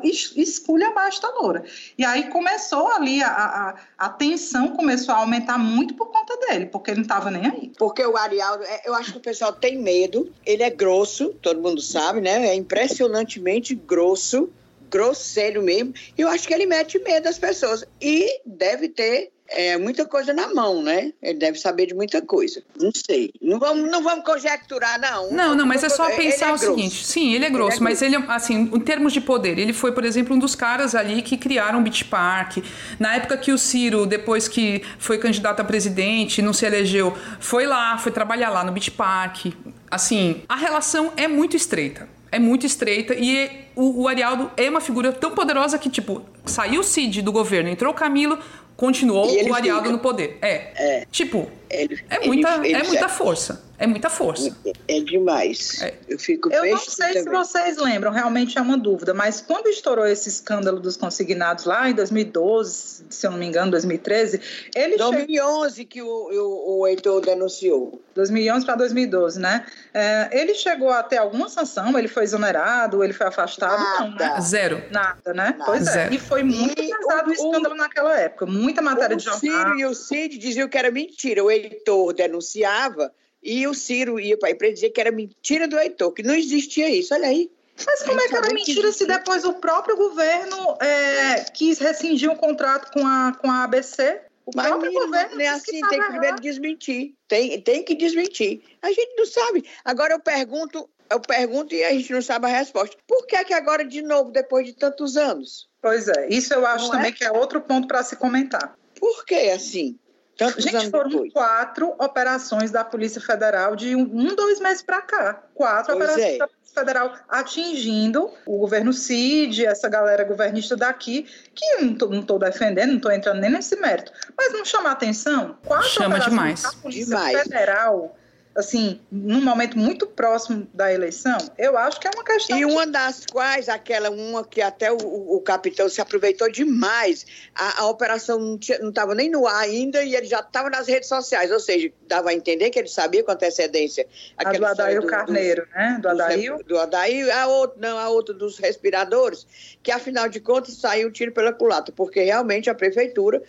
esta loura. E aí começou ali, a, a, a, tensão começou a aumentar muito por conta dele, porque ele não estava nem aí. Porque o Arialdo, é, eu acho que o pessoal tem medo, ele é grosso, todo mundo sabe, né? É impressionantemente grosso grosseiro mesmo. E eu acho que ele mete medo das pessoas. E deve ter é, muita coisa na mão, né? Ele deve saber de muita coisa. Não sei. Não vamos, não vamos conjecturar, não. Não, não, mas é só pensar é o grosso. seguinte. Sim, ele é grosso, ele é mas ele, assim, em termos de poder, ele foi, por exemplo, um dos caras ali que criaram o Beach Park. Na época que o Ciro, depois que foi candidato a presidente, não se elegeu, foi lá, foi trabalhar lá no Beach Park. Assim, a relação é muito estreita é muito estreita e o, o Arialdo é uma figura tão poderosa que, tipo, saiu o Cid do governo, entrou o Camilo, continuou o Arialdo fica. no poder. É. é. Tipo, ele, é, muita, ele, ele é muita força. É muita força. É, demais. É. Eu fico Eu não sei também. se vocês lembram, realmente é uma dúvida, mas quando estourou esse escândalo dos consignados lá em 2012, se eu não me engano, 2013, ele 2011 che... que o, o, o Heitor denunciou. 2011 para 2012, né? É, ele chegou a ter alguma sanção? Ele foi exonerado? Ele foi afastado? Nada. Não, né? Zero. Nada, né? Nada. Pois é. Zero. E foi muito e pesado o, o escândalo naquela época. Muita matéria de jornal. O Ciro e o Cid diziam que era mentira. O Heitor denunciava e o Ciro ia para a empresa dizer que era mentira do Heitor, que não existia isso. Olha aí. Mas como é que era mentira se depois o próprio governo é, quis rescindir o um contrato com a, com a ABC? O Mas próprio governo não é assim, tem que primeiro desmentir. Tem, tem que desmentir. A gente não sabe. Agora eu pergunto, eu pergunto e a gente não sabe a resposta. Por que que agora de novo, depois de tantos anos? Pois é, isso eu acho não também é? que é outro ponto para se comentar. Por que assim? Tantos Gente, foram depois. quatro operações da Polícia Federal de um, um dois meses para cá. Quatro pois operações é. da Polícia Federal atingindo o governo CID, essa galera governista daqui, que eu não estou defendendo, não estou entrando nem nesse mérito. Mas não chama atenção? Quatro Chama operações demais. da Polícia demais. Federal assim, num momento muito próximo da eleição, eu acho que é uma questão. E uma das quais, aquela uma que até o, o capitão se aproveitou demais, a, a operação não estava nem no ar ainda e ele já estava nas redes sociais, ou seja, dava a entender que ele sabia com antecedência. A do Adail do, Carneiro, do, né? Do Adail? Do, Adail, a outra, não, a outra dos respiradores, que afinal de contas saiu o tiro pela culata, porque realmente a prefeitura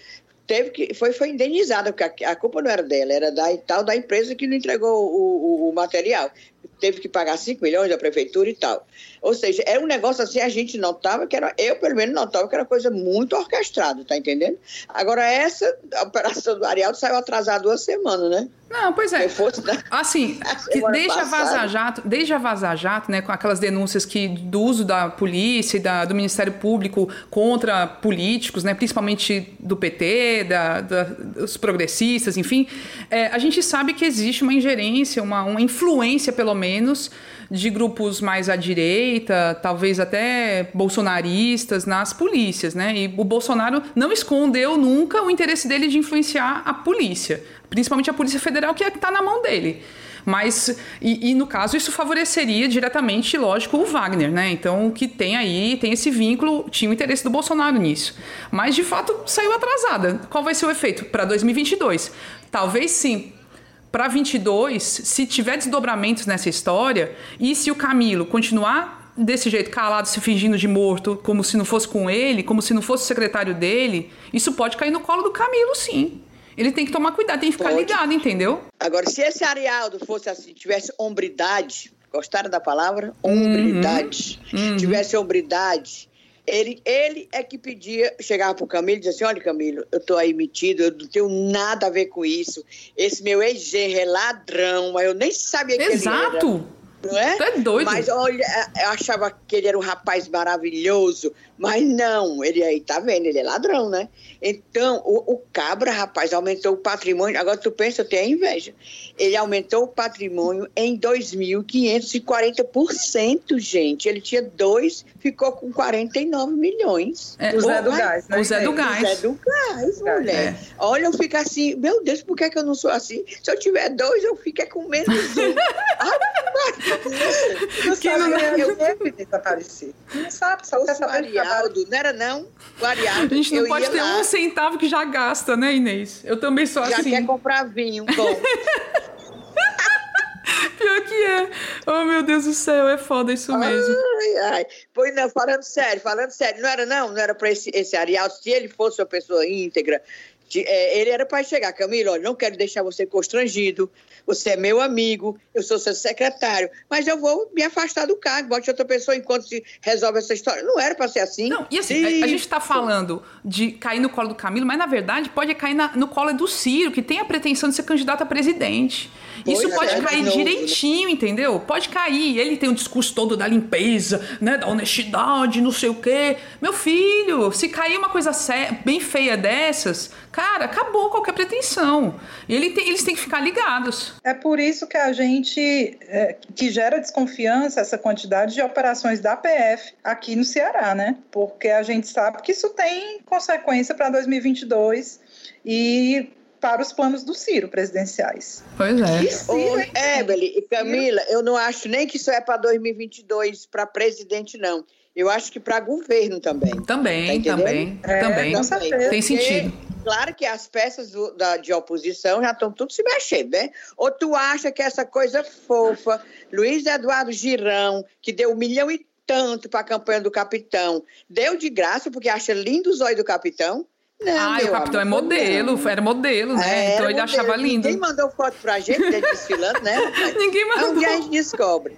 teve que foi, foi indenizada, porque a, a, culpa não era dela, era da tal da empresa que não entregou o, o, o material. Teve que pagar 5 milhões da prefeitura e tal. Ou seja, era um negócio assim, a gente notava que era, eu pelo menos notava que era coisa muito orquestrada, tá entendendo? Agora, essa operação do Arialdo saiu atrasada duas semanas, né? Não, pois é. assim, desde a Vaza Jato, desde a Vaza Jato, né, com aquelas denúncias que do uso da polícia e da, do Ministério Público contra políticos, né, principalmente do PT, da, da dos progressistas, enfim, é, a gente sabe que existe uma ingerência, uma, uma influência, pelo menos, de grupos mais à direita, talvez até bolsonaristas, nas polícias, né? E o Bolsonaro não escondeu nunca o interesse dele de influenciar a polícia, principalmente a Polícia Federal, que é está na mão dele. Mas, e, e, no caso, isso favoreceria diretamente, lógico, o Wagner, né? Então, que tem aí, tem esse vínculo, tinha o interesse do Bolsonaro nisso. Mas, de fato, saiu atrasada. Qual vai ser o efeito? Para 2022? Talvez sim, para 22, se tiver desdobramentos nessa história e se o Camilo continuar desse jeito calado, se fingindo de morto, como se não fosse com ele, como se não fosse o secretário dele, isso pode cair no colo do Camilo, sim. Ele tem que tomar cuidado, tem que ficar pode. ligado, entendeu? Agora, se esse Arialdo fosse assim, tivesse hombridade, gostaram da palavra? Hombridade. Uhum. Uhum. Tivesse hombridade, ele, ele é que pedia, chegava para o Camilo e dizia assim: Olha, Camilo, eu estou aí metido, eu não tenho nada a ver com isso. Esse meu ex-genro é ladrão, eu nem sabia que Exato. ele era. Exato! Não é? Tu é doido. Mas olha, eu achava que ele era um rapaz maravilhoso, mas não, ele aí, tá vendo, ele é ladrão, né? Então, o, o Cabra, rapaz, aumentou o patrimônio. Agora tu pensa, eu tenho inveja. Ele aumentou o patrimônio em 2.540%, gente. Ele tinha dois, ficou com 49 milhões. É, o Zé do Gás, né? O Zé do Gás. O Zé do Gás, mulher. É. Olha, eu fico assim, meu Deus, por que, é que eu não sou assim? Se eu tiver dois, eu fico é com menos um. ah, não sabe, eu, eu desaparecer. Não sabe, só quer saber Não era não? O Arialdo, A gente não pode ter lá, um centavo que já gasta, né, Inês? Eu também sou Já assim. quer comprar vinho, bom. Pior que é. Oh, meu Deus do céu, é foda isso mesmo. Ai, ai. Pois não, falando sério, falando sério, não era não, não era para esse, esse Arialdo, se ele fosse uma pessoa íntegra, de- é, ele era para chegar, Camila, olha, não quero deixar você constrangido, você é meu amigo, eu sou seu secretário, mas eu vou me afastar do cargo, bote outra pessoa enquanto se resolve essa história. Não era para ser assim. Não, e assim, a, a gente tá falando de cair no colo do Camilo, mas na verdade pode cair na- no colo do Ciro, que tem a pretensão de ser candidato a presidente. Isso Pois pode é, cair novo, né? direitinho, entendeu? Pode cair. Ele tem um discurso todo da limpeza, né? Da honestidade, não sei o quê. Meu filho, se cair uma coisa bem feia dessas, cara, acabou qualquer pretensão. E ele tem- eles têm que ficar ligados. É por isso que a gente, é, que gera desconfiança essa quantidade de operações da PF aqui no Ceará, né? Porque a gente sabe que isso tem consequência para 2022 e para os planos do Ciro presidenciais. Pois é. E Ciro, e Camila, eu não acho nem que isso é para 2022 para presidente, não. Eu acho que para governo também. Tá Também, entendendo? também, É, também. com certeza. Tem Porque, sentido. Claro que as peças do- da- de oposição já estão tudo se mexendo, né? Ou tu acha que essa coisa fofa, Luiz Eduardo Girão, que deu um milhão e tanto para a campanha do capitão, deu de graça porque acha lindo os olhos do capitão? Não, Ah, o capitão é modelo, não. era modelo, né? É, então ele modelo. achava lindo. Ninguém mandou foto pra gente dele desfilando, né? Ninguém Um mandou. dia a gente descobre.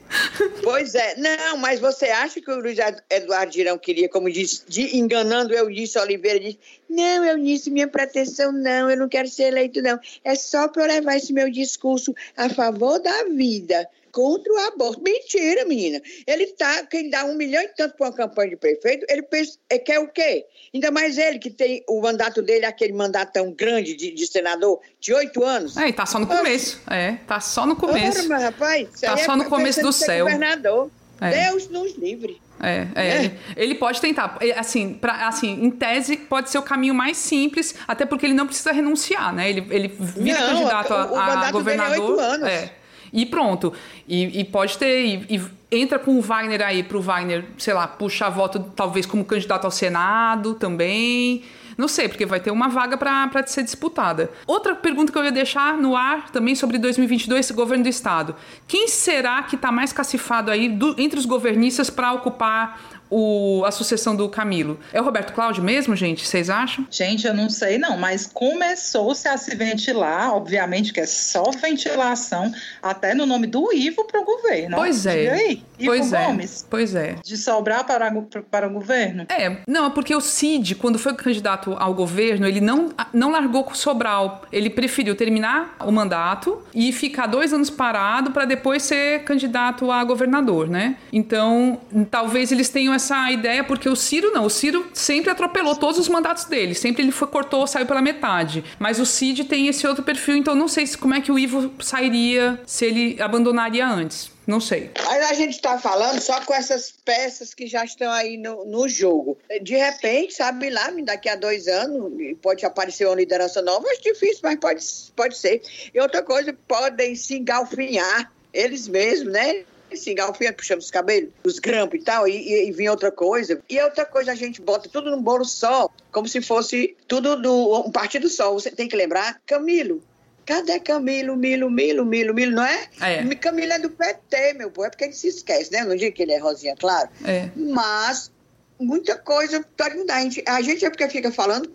Pois é. Não, mas você acha que o Luiz Eduardo Girão queria, como disse, de- enganando Eunice Oliveira, disse, não, Eunice, minha pretensão não, eu não quero ser eleito não. É só para eu levar esse meu discurso a favor da vida, contra o aborto. Mentira, menina. Ele tá, quem dá um milhão e tanto para uma campanha de prefeito, ele pensa, é, quer o quê? Ainda mais ele, que tem o mandato dele, aquele mandato tão grande de, de senador, de oito anos. É, e tá só no começo. É, tá só no começo. Ora, mas, rapaz, Tá é só no começo do céu. Governador. É. Deus nos livre. É, é, É. Ele, ele pode tentar. É, Assim, pra, assim, em tese, pode ser o caminho mais simples, até porque ele não precisa renunciar, né? Ele, ele vira Não, candidato a, o- o a mandato dele é governador. oito anos. É. E pronto. E, e pode ter. E, e entra com o Wagner aí pro Wagner, sei lá, puxar voto talvez como candidato ao Senado também. Não sei, porque vai ter uma vaga para ser disputada. Outra pergunta que eu ia deixar no ar também sobre 2022, governo do Estado. Quem será que está mais cacifado aí do- entre os governistas para ocupar o- a sucessão do Camilo? É o Roberto Cláudio mesmo, gente? Vocês acham? Gente, eu não sei não, mas começou-se a se ventilar, obviamente que é só ventilação, até no nome do Ivo para o governo. Pois é. Diga aí, Ivo pois Gomes, é. Pois é. de Sobrar para, para o governo. É, não, é porque o Cid, quando foi candidato ao governo, ele não, não largou com o Sobral. Ele preferiu terminar o mandato e ficar dois anos parado para depois ser candidato a governador, né? Então, talvez eles tenham essa ideia, porque o Ciro não. O Ciro sempre atropelou todos os mandatos dele. Sempre ele foi, cortou, saiu pela metade. Mas o Cid tem esse outro perfil, então não sei se, como é que o Ivo sairia se ele abandonaria antes. Não sei. Mas a gente está falando só com essas peças que já estão aí no, no jogo. De repente, sabe lá, daqui a dois anos, pode aparecer uma liderança nova, acho difícil, mas pode, pode ser. E outra coisa, podem se engalfinhar eles mesmos, né? Se engalfinhar, puxando os cabelos, os grampos e tal, e, e, e vir outra coisa. E outra coisa, a gente bota tudo num bolo só, como se fosse tudo do, um partido só. Você tem que lembrar, Camilo, Cadê Camilo, Milo, Milo, Milo, Milo, não é? É. Camilo é do PT, meu povo, é porque ele se esquece, né? No dia que ele é rosinha, claro. É. Mas muita coisa pode mudar. A gente, a gente é porque fica falando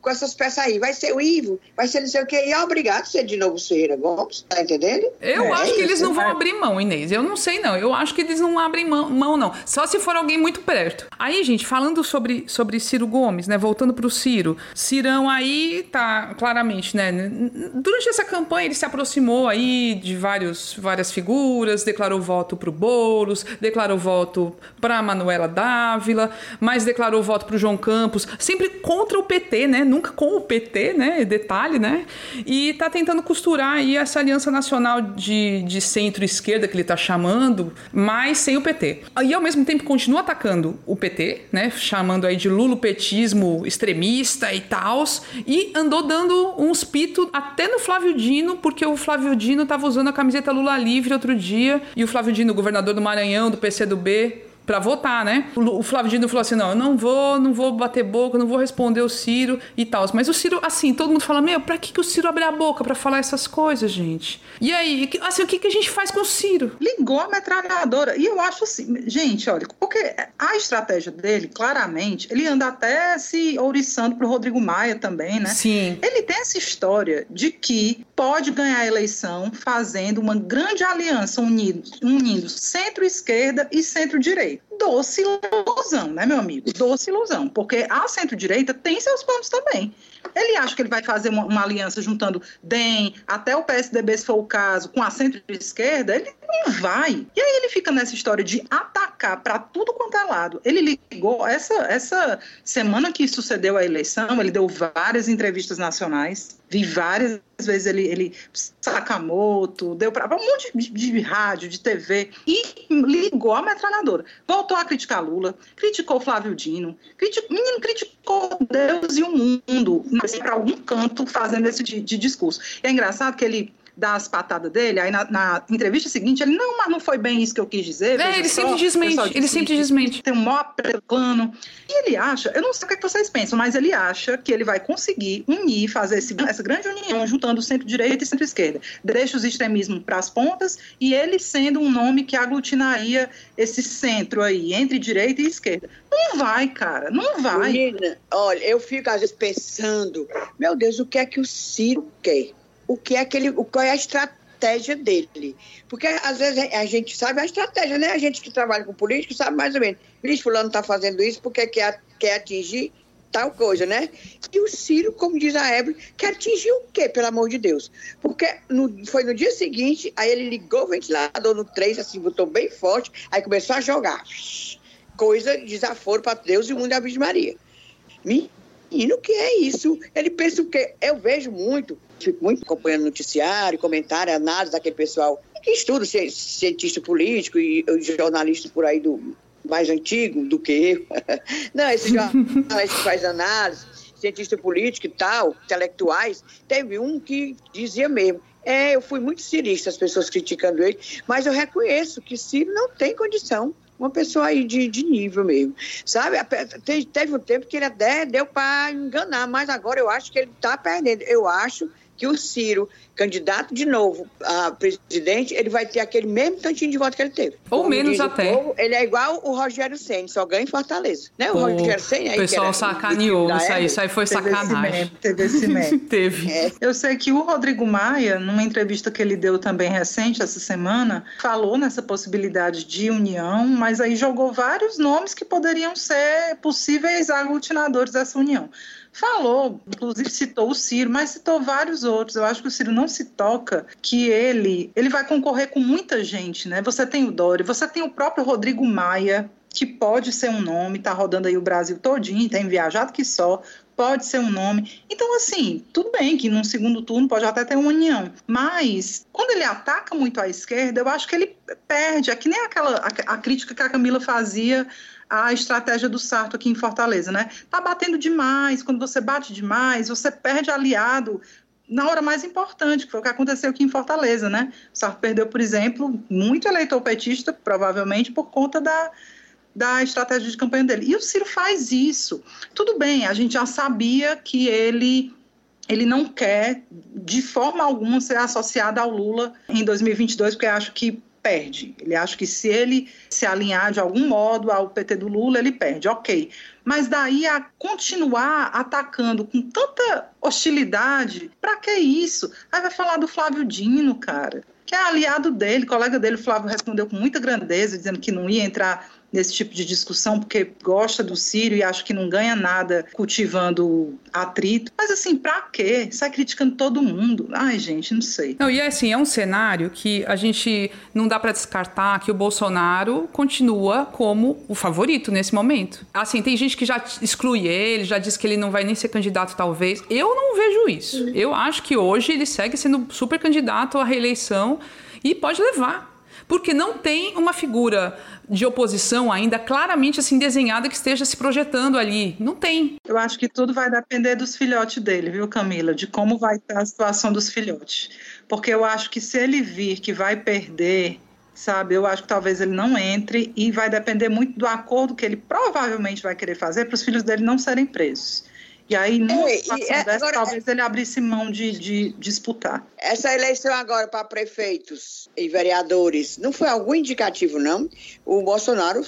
com, essas peças aí. Vai ser o Ivo, vai ser não sei o quê. E é obrigado a ser de novo Ferreira Gomes, tá entendendo? Eu É, acho que é eles isso, não vão abrir mão, Inês. Eu não sei, não. Eu acho que eles não abrem mão, mão, não. Só se for alguém muito perto. Aí, gente, falando sobre, sobre Ciro Gomes, né? Voltando pro Ciro. Cirão aí tá claramente, né? Durante essa campanha ele se aproximou aí de vários, várias figuras, declarou voto pro Boulos, declarou voto pra Manuela Dávila, mas declarou voto pro João Campos, sempre contra o PT, né? Nunca com o PT, né? Detalhe, né? E tá tentando costurar aí essa aliança nacional de, de centro-esquerda que ele tá chamando, mas sem o PT. E ao mesmo tempo continua atacando o PT, né? Chamando aí de lulopetismo extremista e tal. E andou dando uns pitos até no Flávio Dino, porque o Flávio Dino tava usando a camiseta Lula livre outro dia. E o Flávio Dino, governador do Maranhão, do PCdoB, para votar, né? O Flávio Dino falou assim: não, eu não vou, não vou bater boca, não vou responder o Ciro e tal. Mas o Ciro, assim, todo mundo fala: meu, pra que, que o Ciro abre a boca para falar essas coisas, gente? E aí, assim, o que, que a gente faz com o Ciro? Ligou a metralhadora. E eu acho assim, gente, olha, porque a estratégia dele, claramente, ele anda até se ouriçando pro Rodrigo Maia também, né? Sim. Ele tem essa história de que pode ganhar a eleição fazendo uma grande aliança unindo, unindo centro-esquerda e centro-direita. Doce ilusão, né, meu amigo? Doce ilusão, porque a centro-direita tem seus planos também. Ele acha que ele vai fazer uma, uma, aliança juntando DEM, até o PSDB, se for o caso, com a centro-esquerda? Ele não vai. E aí ele fica nessa história de atacar para tudo quanto é lado. Ele ligou, essa, essa semana que sucedeu a eleição, ele deu várias entrevistas nacionais, vi várias vezes ele, ele Sakamoto, deu para um monte de, de, rádio, de TV, e ligou a metralhadora. Voltou a criticar Lula, criticou Flávio Dino, criticou, menino criticou Deus e o mundo, para algum canto fazendo esse de, de discurso. E é engraçado que ele dá as patadas dele, aí na, na, entrevista seguinte ele, não, mas não foi bem isso que eu quis dizer. É, ele só, sempre desmente, ele sempre desmente. Tem um maior plano. E ele acha, eu não sei o que, é que vocês pensam, mas ele acha que ele vai conseguir unir, fazer esse, essa grande união, juntando centro-direita e centro-esquerda. Deixa os extremismos para as pontas e ele sendo um nome que aglutinaria esse centro aí, entre direita e esquerda. Não vai, cara, não vai. Menina, olha, eu fico às vezes pensando, meu Deus, o que é que o Ciro quer? O que é que ele, qual é a estratégia dele. Porque às vezes a gente sabe a estratégia, né? A gente que trabalha com político sabe mais ou menos. Vixe, fulano está fazendo isso porque quer, quer atingir tal coisa, né? E o Ciro, como diz a Ebre, quer atingir o quê, pelo amor de Deus? Porque no, foi no dia seguinte, aí ele ligou o ventilador no 3, assim, botou bem forte, aí começou a jogar. Coisa de desaforo para Deus e o mundo da Virgem Maria. Menino, o que é isso? Ele pensa o quê? Eu vejo muito fico muito acompanhando noticiário, comentário, análise daquele pessoal que estuda, cientista político e jornalista por aí do mais antigo do que eu. Não, esse jornalista que faz análise, cientista político e tal, intelectuais, teve um que dizia mesmo, é, eu fui muito cirista, as pessoas criticando ele, mas eu reconheço que Ciro não tem condição uma pessoa aí de, de nível mesmo, sabe? Teve um tempo que ele até deu para enganar, mas agora eu acho que ele está perdendo. Eu acho que o Ciro, candidato de novo a presidente, ele vai ter aquele mesmo tantinho de voto que ele teve. Ou Como menos até. Povo, ele é igual o Rogério Senna, só ganha em Fortaleza. Né? O, o Rogério Senna aí. O pessoal sacaneou isso aí, isso aí foi teve sacanagem. Esse teve esse meme. teve. É. Eu sei que o Rodrigo Maia, numa entrevista que ele deu também recente, essa semana, falou nessa possibilidade de união, mas aí jogou vários nomes que poderiam ser possíveis aglutinadores dessa união falou, inclusive citou o Ciro, mas citou vários outros. Eu acho que o Ciro não se toca que ele, ele vai concorrer com muita gente, né? Você tem o Dória, você tem o próprio Rodrigo Maia, que pode ser um nome, tá rodando aí o Brasil todinho, tem viajado que só, pode ser um nome. Então, assim, tudo bem que num segundo turno pode até ter uma união, mas quando ele ataca muito à esquerda, eu acho que ele perde. É que nem aquela a, a crítica que a Camila fazia a estratégia do Sarto aqui em Fortaleza, né? Tá batendo demais, quando você bate demais, você perde aliado na hora mais importante, que foi o que aconteceu aqui em Fortaleza, né? O Sarto perdeu, por exemplo, muito eleitor petista, provavelmente por conta da, da estratégia de campanha dele. E o Ciro faz isso. Tudo bem, a gente já sabia que ele ele não quer de forma alguma ser associado ao Lula em 2022, porque acho que perde. Ele acha que se ele se alinhar de algum modo ao PT do Lula, ele perde. Ok. Mas daí a continuar atacando com tanta hostilidade, para que isso? Aí vai falar do Flávio Dino, cara, que é aliado dele, colega dele, Flávio respondeu com muita grandeza, dizendo que não ia entrar nesse tipo de discussão porque gosta do Sírio e acha que não ganha nada cultivando atrito. Mas assim, pra quê? Sai criticando todo mundo. Ai, gente, não sei. Não, e assim, é um cenário que a gente não dá para descartar que o Bolsonaro continua como o favorito nesse momento. Assim, tem gente que já exclui ele, já diz que ele não vai nem ser candidato talvez. Eu não vejo isso. Eu acho que hoje ele segue sendo super candidato à reeleição e pode levar porque não tem uma figura de oposição ainda claramente assim desenhada que esteja se projetando ali. Não tem. Eu acho que tudo vai depender dos filhotes dele, viu, Camila? De como vai estar a situação dos filhotes. Porque eu acho que se ele vir que vai perder sabe? Eu acho que talvez ele não entre e vai depender muito do acordo que ele provavelmente vai querer fazer para os filhos dele não serem presos. E aí, numa é, situação é, dessa, agora, talvez ele abrisse mão de, de disputar. Essa eleição agora para prefeitos e vereadores não foi algum indicativo, não? O Bolsonaro,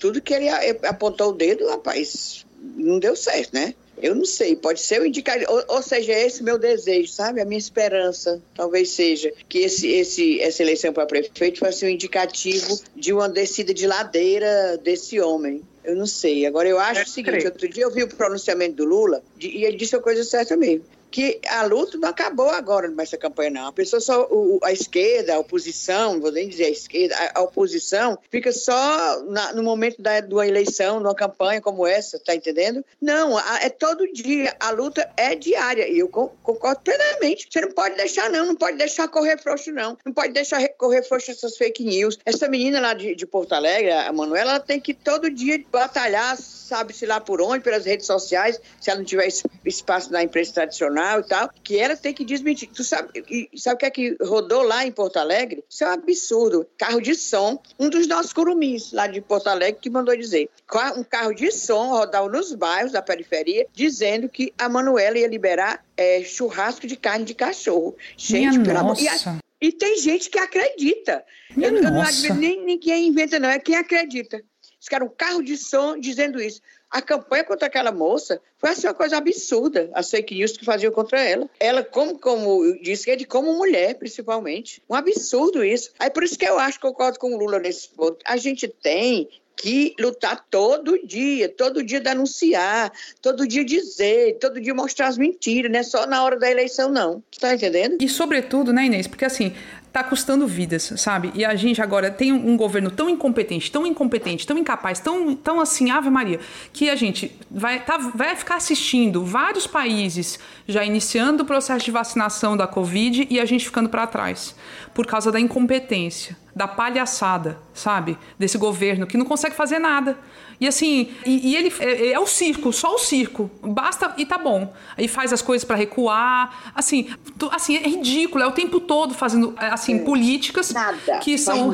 tudo que ele apontou o dedo, rapaz, não deu certo, né? Eu não sei, pode ser o indicativo, ou, ou seja, esse meu desejo, sabe? A minha esperança, talvez seja, que esse, esse, essa eleição para prefeito fosse um indicativo de uma descida de ladeira desse homem. Eu não sei. Agora, eu acho é o seguinte: outro dia eu vi o pronunciamento do Lula e ele disse a coisa certa mesmo que a luta não acabou agora nessa campanha, não. A pessoa só, o, a esquerda, a oposição, vou nem dizer a esquerda, a, a oposição fica só na, no momento da, de uma eleição, numa campanha como essa, tá entendendo? Não, a, é todo dia. A luta é diária e eu concordo plenamente. Você não pode deixar, não, não pode deixar correr frouxo, não. Não pode deixar correr frouxo essas fake news. Essa menina lá de, de Porto Alegre, a Manuela, ela tem que todo dia batalhar, sabe-se lá por onde, pelas redes sociais, se ela não tiver espaço na imprensa tradicional e tal, que ela tem que desmentir. Tu sabe, sabe o que é que rodou lá em Porto Alegre? Isso é um absurdo. Carro de som, um dos nossos curumins lá de Porto Alegre que mandou dizer. Um carro de som rodava nos bairros da periferia, dizendo que a Manuela ia liberar é, churrasco de carne de cachorro. Gente, Minha pelo amor. E, e tem gente que acredita. eu, eu não nem quem inventa, não, é quem acredita. Isso era um carro de som dizendo isso. A campanha contra aquela moça foi assim, uma coisa absurda, as fake news que faziam contra ela. Ela, como, como é de como mulher, principalmente. Um absurdo isso. Aí por isso que eu acho que eu concordo com o Lula nesse ponto. A gente tem que lutar todo dia, todo dia denunciar, todo dia dizer, todo dia mostrar as mentiras, não é só na hora da eleição, não. Você tá entendendo? E sobretudo, né, Inês? Porque assim, tá custando vidas, sabe? E a gente agora tem um governo tão incompetente, tão incompetente, tão incapaz, tão, tão assim, Ave Maria, que a gente vai, tá, vai ficar assistindo vários países já iniciando o processo de vacinação da Covid e a gente ficando para trás por causa da incompetência, da palhaçada, sabe? Desse governo que não consegue fazer nada. E assim, e, e ele é, é, o circo, só o circo. Basta e tá bom. Aí faz as coisas para recuar. Assim, tu, assim, é ridículo, é o tempo todo fazendo assim, é. políticas nada, que são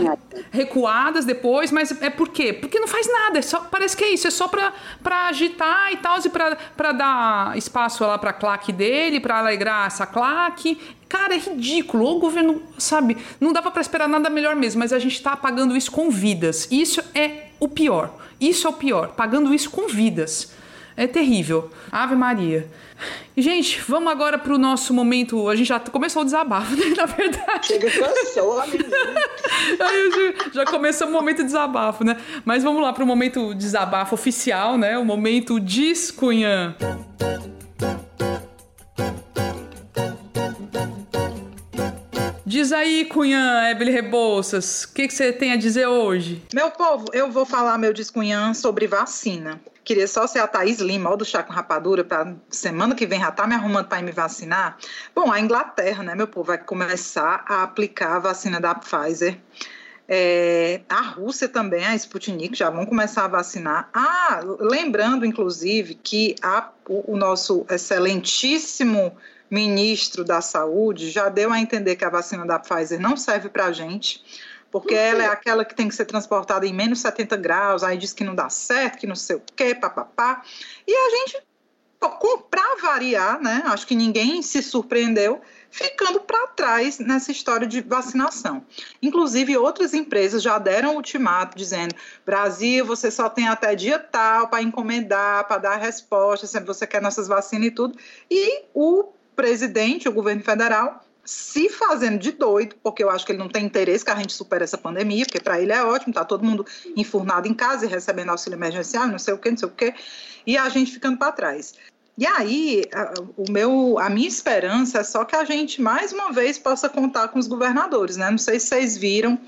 recuadas depois, mas é por quê? Porque não faz nada, é só, parece que é isso, é só pra, pra agitar e tal, e pra, pra dar espaço lá pra claque dele, pra alegrar essa claque. Cara, é ridículo. O governo, sabe, não dava para esperar nada melhor mesmo, mas a gente está pagando isso com vidas. Isso é o pior. Isso é o pior, pagando isso com vidas. É terrível. Ave Maria. Gente, vamos agora para o nosso momento. A gente já começou o desabafo, né? Na verdade. Chega cansou, Aí já, já começou o momento de desabafo, né? Mas vamos lá para o momento desabafo oficial, né? O momento descunhã. Diz aí, Cunhã, Ebele Rebouças, o que, que você tem a dizer hoje? Meu povo, eu vou falar meu descunhã sobre vacina. Queria só ser a Thaís Lima, ou do Chá com Rapadura, para semana que vem já tá me arrumando para me vacinar. Bom, a Inglaterra, né, meu povo, vai começar a aplicar a vacina da Pfizer. É, a Rússia também, a Sputnik, já vão começar a vacinar. Ah, lembrando, inclusive, que a, o, o nosso excelentíssimo ministro da Saúde já deu a entender que a vacina da Pfizer não serve para a gente, porque ela é aquela que tem que ser transportada em menos 70 graus, aí diz que não dá certo, que não sei o quê, papapá. E a gente, para variar, né? Acho que ninguém se surpreendeu, ficando para trás nessa história de vacinação. Inclusive, outras empresas já deram ultimato dizendo: Brasil, você só tem até dia tal para encomendar, para dar resposta, se você quer nossas vacinas e tudo. E o presidente, o governo federal, se fazendo de doido, porque eu acho que ele não tem interesse que a gente supere essa pandemia, porque para ele é ótimo, tá todo mundo enfurnado em casa e recebendo auxílio emergencial, não sei o que, não sei o que, e a gente ficando para trás. E aí, o meu, a minha esperança é só que a gente mais uma vez possa contar com os governadores, né? Não sei se vocês viram,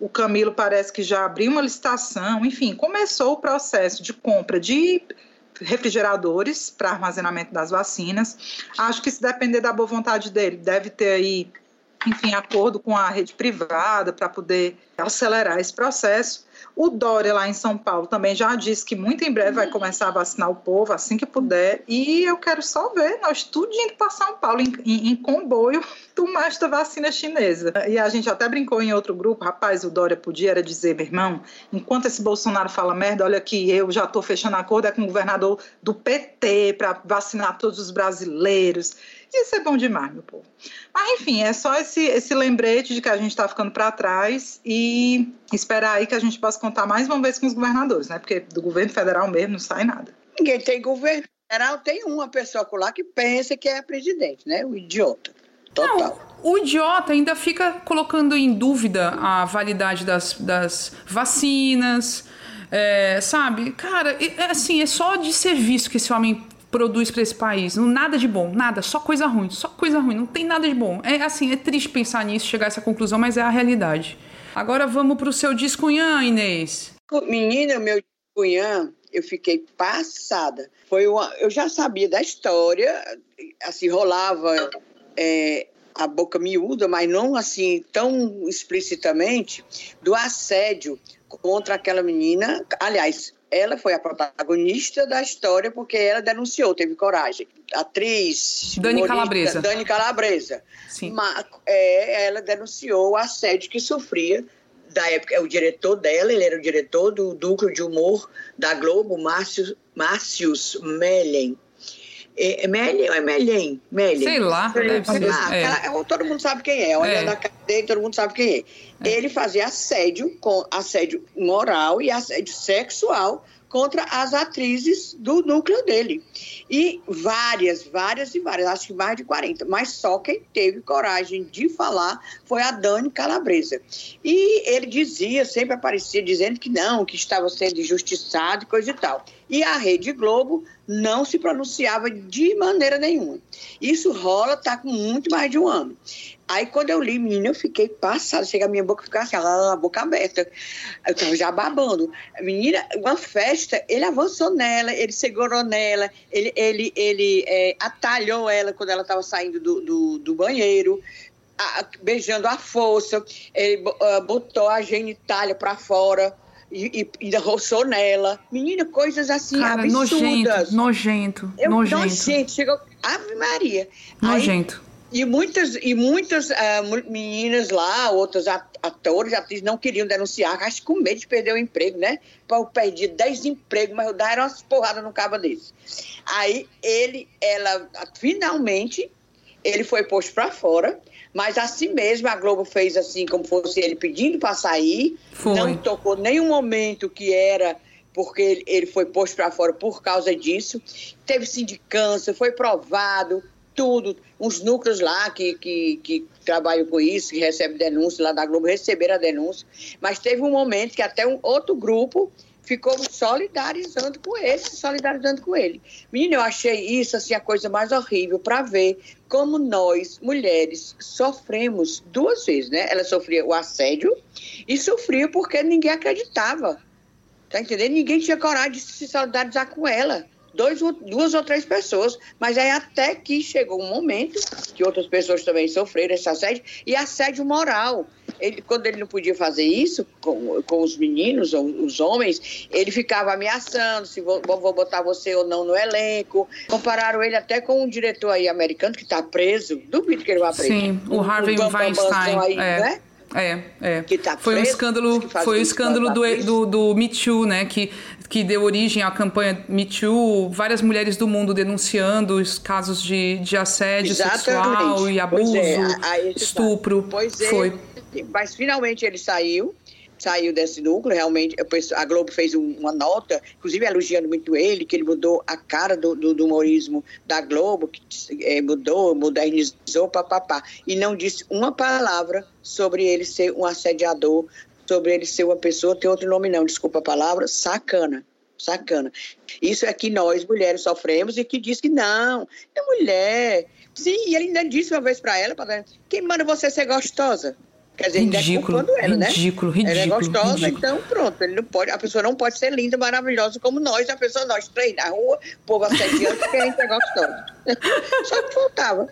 o Camilo parece que já abriu uma licitação, enfim, começou o processo de compra de refrigeradores para armazenamento das vacinas. Acho que se depender da boa vontade dele, deve ter aí, enfim, acordo com a rede privada para poder acelerar esse processo. O Dória, lá em São Paulo, também já disse que muito em breve vai começar a vacinar o povo, assim que puder. E eu quero só ver nós tudo indo para São Paulo em, em, em comboio tomar esta vacina chinesa. E a gente até brincou em outro grupo, rapaz, o Dória podia era dizer, meu irmão, enquanto esse Bolsonaro fala merda, olha que eu já estou fechando acordo é com o governador do PT para vacinar todos os brasileiros. Isso é bom demais, meu povo. Mas, enfim, é só esse, esse lembrete de que a gente está ficando para trás e esperar aí que a gente possa contar mais uma vez com os governadores, né? Porque do governo federal mesmo não sai nada. Ninguém tem governo federal, tem uma pessoa lá que pensa que é presidente, né? O idiota. Total. Não. O idiota ainda fica colocando em dúvida a validade das, das vacinas, é, sabe? Cara, é, assim, é só de serviço que esse homem produz para esse país. Não, nada de bom, nada, só coisa ruim, só coisa ruim, não tem nada de bom. É assim, é triste pensar nisso, chegar a essa conclusão, mas é a realidade. Agora vamos para o seu descunhã, Inês. Menina, meu descunhã, eu fiquei passada. Foi uma, eu já sabia da história, assim, rolava é, a boca miúda, mas não assim tão explicitamente, do assédio contra aquela menina. Aliás, ela foi a protagonista da história porque ela denunciou, teve coragem. Atriz. Dani Calabresa. Dani Calabresa. Sim. Mas, é, ela denunciou o assédio que sofria da época. É o diretor dela, ele era o diretor do núcleo de humor da Globo, Márcio, Márcios Mellen. É, é Mellen ou é Mellen? Mellen. Sei lá, ser. Ah, é. todo mundo sabe quem é. Olha é. na cadeia, todo mundo sabe quem é. é. Ele fazia assédio, com assédio moral e assédio sexual contra as atrizes do núcleo dele. E várias, várias e várias, acho que mais de 40. Mas só quem teve coragem de falar foi a Dani Calabresa. E ele dizia, sempre aparecia dizendo que não, que estava sendo injustiçado e coisa e tal. E a Rede Globo não se pronunciava de maneira nenhuma. Isso rola, está com muito mais de um ano. Aí quando eu li, menina, eu fiquei passada, chega a minha boca ficar assim, a boca aberta. Eu estava já babando. Menina, uma festa, ele avançou nela, ele segurou nela, ele, ele, ele é, atalhou ela quando ela estava saindo do, do, do banheiro. A, beijando a força, ele uh, botou a genitália para fora, e, e ainda roçou nela. Menina, coisas assim Cara, absurdas. Nojento, nojento, eu, nojento. Nojento, chegou... Ave Maria. Nojento. Aí, e muitas, e muitas uh, meninas lá, outros atores, atrizes, não queriam denunciar, acho que com medo de perder o emprego, né? Eu perdi 10 empregos, mas eu daram umas porradas no cabo desse. Aí ele, ela, finalmente, ele foi posto para fora, mas assim mesmo a Globo fez assim, como fosse ele pedindo para sair, foi. não tocou nenhum momento que era porque ele foi posto para fora por causa disso. Teve sindicância, foi provado, tudo. Uns núcleos lá que, que, que trabalham com isso, que recebem denúncia lá da Globo, receberam a denúncia. Mas teve um momento que até um outro grupo ficou solidarizando com ele, solidarizando com ele. Menina, eu achei isso assim a coisa mais horrível para ver como nós, mulheres, sofremos duas vezes, né? Ela sofria o assédio e sofria porque ninguém acreditava. Tá entendendo? Ninguém tinha coragem de se solidarizar com ela dois, duas ou três pessoas, mas aí até que chegou um momento que outras pessoas também sofreram esse assédio, e assédio moral. Ele, quando ele não podia fazer isso com, com os meninos, ou os homens, ele ficava ameaçando se vou, vou botar você ou não no elenco. Compararam ele até com um diretor aí americano que está preso, duvido que ele vá preso. Sim, o Harvey Weinstein. Aí, é. Né? É, é. Tá foi um escândalo, foi o escândalo do, do, do Me Too, né? Que que deu origem à campanha Me Too, várias mulheres do mundo denunciando os casos de, de assédio Exatamente. sexual e abuso, é, estupro. Pois é, Foi. mas finalmente ele saiu, saiu desse núcleo, realmente, a Globo fez uma nota, inclusive elogiando muito ele, que ele mudou a cara do, do, do humorismo da Globo, que é, mudou, modernizou, papapá, e não disse uma palavra sobre ele ser um assediador, sobre ele ser uma pessoa, tem outro nome não, desculpa a palavra, sacana. Sacana. Isso é que nós, mulheres, sofremos e que diz que não, é mulher. Sim, e ele ainda disse uma vez para ela, pra, quem manda você ser gostosa? Quer dizer, ridículo, ainda é ela, né? ridículo, ridículo. Ela é gostosa, ridículo. então pronto. Ele não pode, a pessoa não pode ser linda, maravilhosa como nós, a pessoa, nós três na rua, o povo assediando porque a gente é gostosa. Só que faltava.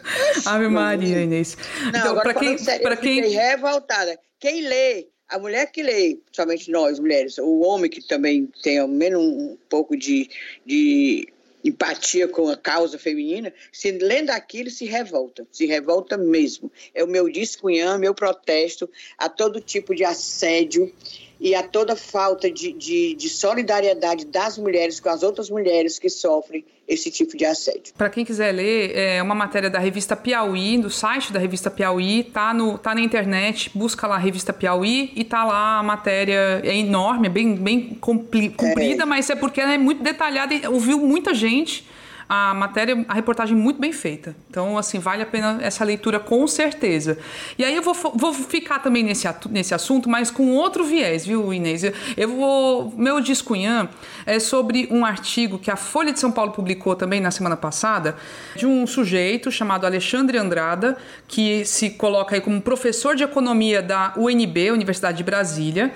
Ave Maria, Inês. Não, então, para quem, sério, pra quem... revoltada. Quem lê a mulher que lê, somente nós, mulheres, o homem que também tem ao menos um pouco de, de empatia com a causa feminina, se lendo aquilo se revolta, se revolta mesmo. É o meu descunhão, meu protesto a todo tipo de assédio e a toda falta de, de, de, solidariedade das mulheres com as outras mulheres que sofrem esse tipo de assédio. Para quem quiser ler, é uma matéria da revista Piauí, do site da revista Piauí, tá, no, tá na internet, busca lá a revista Piauí e tá lá a matéria, é enorme, é bem, bem comprida, é. mas é porque ela é muito detalhada e ouviu muita gente a matéria, a reportagem muito bem feita. Então, assim, vale a pena essa leitura com certeza. E aí eu vou, vou ficar também nesse, nesse assunto, mas com outro viés, viu, Inês? Eu vou. Meu descunhã é sobre um artigo que a Folha de São Paulo publicou também na semana passada, de um sujeito chamado Alexandre Andrada, que se coloca aí como professor de economia da UNB, Universidade de Brasília.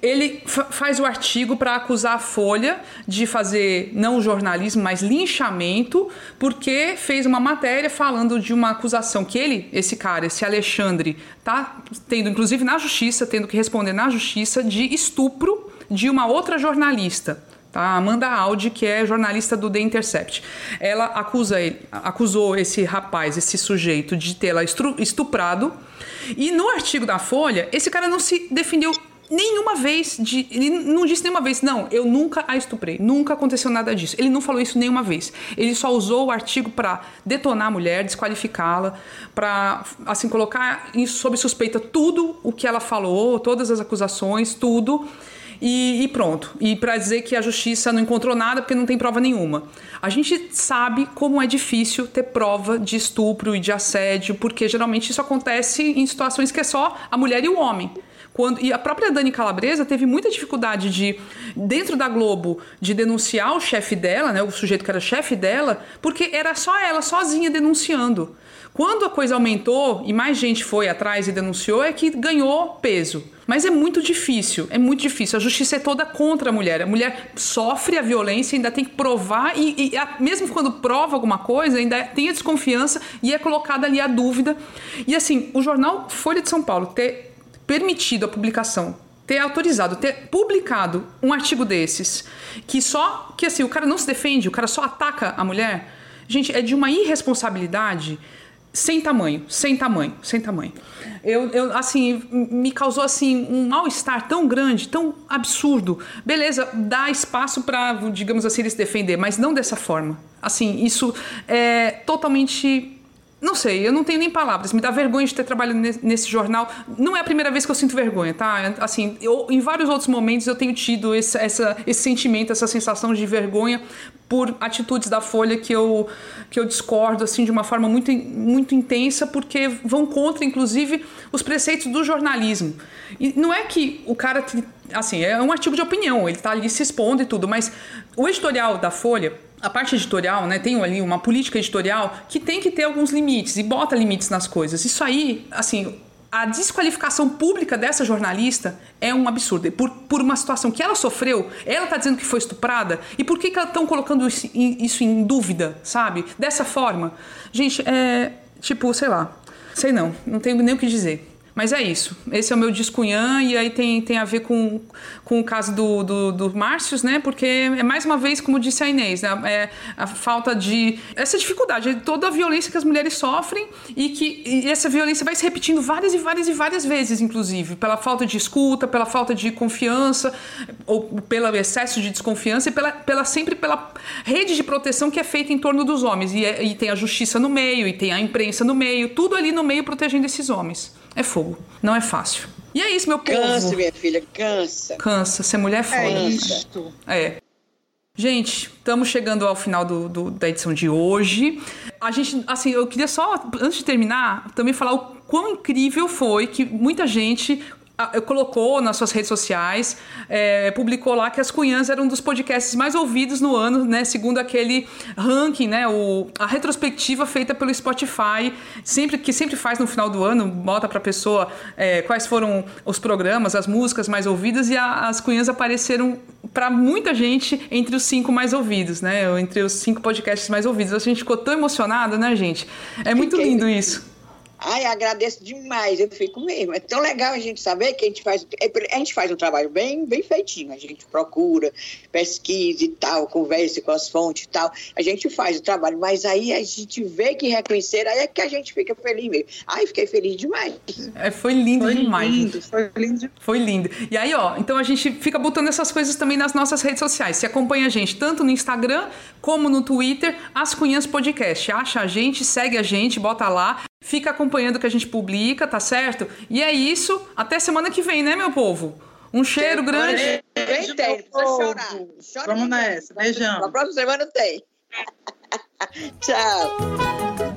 Ele faz o artigo para acusar a Folha de fazer não jornalismo, mas linchamento porque fez uma matéria falando de uma acusação que ele, esse cara, esse Alexandre, tá tendo inclusive na justiça, tendo que responder na justiça de estupro de uma outra jornalista. Tá? Amanda Audi, que é jornalista do The Intercept. Ela acusa ele, acusou esse rapaz, esse sujeito, de tê-la estuprado. E no artigo da Folha, esse cara não se defendeu nenhuma vez, de, ele não disse nenhuma vez, não, eu nunca a estuprei, nunca aconteceu nada disso. Ele não falou isso nenhuma vez. Ele só usou o artigo para detonar a mulher, desqualificá-la, para assim colocar sob suspeita tudo o que ela falou, todas as acusações, tudo. E, e, pronto. E para dizer que a justiça não encontrou nada porque não tem prova nenhuma. A gente sabe como é difícil ter prova de estupro e de assédio, porque geralmente isso acontece em situações que é só a mulher e o homem. Quando, e a própria Dani Calabresa teve muita dificuldade de, dentro da Globo, de denunciar o chefe dela, né, o sujeito que era chefe dela, porque era só ela sozinha denunciando. Quando a coisa aumentou e mais gente foi atrás e denunciou, é que ganhou peso. Mas é muito difícil, é muito difícil. A justiça é toda contra a mulher. A mulher sofre a violência, ainda tem que provar, e, e a, mesmo quando prova alguma coisa, ainda tem a desconfiança e é colocada ali a dúvida. E assim, o jornal Folha de São Paulo ter permitido a publicação, ter autorizado, ter publicado um artigo desses, que só que assim, o cara não se defende, o cara só ataca a mulher, gente, é de uma irresponsabilidade sem tamanho, sem tamanho, sem tamanho. Eu, eu assim, me causou assim um mal-estar tão grande, tão absurdo. Beleza, dá espaço para, digamos assim, ele se defender, mas não dessa forma. Assim, isso é totalmente não sei, eu não tenho nem palavras. Me dá vergonha de ter trabalhado nesse jornal. Não é a primeira vez que eu sinto vergonha, tá? Assim, eu, em vários outros momentos eu tenho tido esse, essa, esse sentimento, essa sensação de vergonha por atitudes da Folha que eu, que eu discordo assim de uma forma muito, muito intensa, porque vão contra, inclusive, os preceitos do jornalismo. E não é que o cara, assim, é um artigo de opinião, ele tá ali se expondo e tudo, mas o editorial da Folha a parte editorial, né, tem ali uma política editorial que tem que ter alguns limites e bota limites nas coisas. Isso aí, assim, a desqualificação pública dessa jornalista é um absurdo. Por, por uma situação que ela sofreu, ela está dizendo que foi estuprada, e por que, que elas estão colocando isso em, isso em dúvida, sabe? Dessa forma. Gente, é. Tipo, sei lá. Sei não, não tenho nem o que dizer. Mas é isso. Esse é o meu discunhã e aí tem, tem a ver com, com o caso do, do, do Márcios, né? Porque é mais uma vez, como disse a Inês, né? é a falta de. essa dificuldade, toda a violência que as mulheres sofrem e que e essa violência vai se repetindo várias e várias e várias vezes, inclusive, pela falta de escuta, pela falta de confiança, ou pelo excesso de desconfiança e pela, pela sempre pela rede de proteção que é feita em torno dos homens. E, é, e tem a justiça no meio, e tem a imprensa no meio, tudo ali no meio protegendo esses homens. É fogo. Não é fácil. E é isso, meu povo. Cansa, minha filha, cansa. Cansa. Ser mulher é foda. É isto. É. Gente, estamos chegando ao final do, do, da edição de hoje. A gente, assim, eu queria só, antes de terminar, também falar o quão incrível foi que muita gente colocou nas suas redes sociais, é, publicou lá que as Cunhãs eram um dos podcasts mais ouvidos no ano, né? Segundo aquele ranking, né? O, a retrospectiva feita pelo Spotify, sempre que sempre faz no final do ano, bota para a pessoa é, quais foram os programas, as músicas mais ouvidas e a, as Cunhãs apareceram para muita gente entre os cinco mais ouvidos, né? Entre os cinco podcasts mais ouvidos. A gente ficou tão emocionada, né, gente? É muito lindo isso. Ai, agradeço demais, eu fico mesmo. É tão legal a gente saber que a gente faz, é, a gente faz um trabalho bem, bem feitinho. A gente procura, pesquisa e tal, conversa com as fontes e tal. A gente faz o trabalho, mas aí a gente vê que reconhecer, aí é que a gente fica feliz mesmo. Ai, fiquei feliz demais. É, foi lindo Foi demais. lindo, foi lindo. Foi lindo. E aí, ó, então a gente fica botando essas coisas também nas nossas redes sociais. Você acompanha a gente tanto no Instagram como no Twitter, As Cunhãs Podcast. Acha a gente, segue a gente, bota lá, fica acompanhando o que a gente publica, tá certo? E é isso. Até semana que vem, né, meu povo? Um cheiro grande. Bem tem. Chora Vamos nessa. Beijão. Na próxima semana tem. Tchau.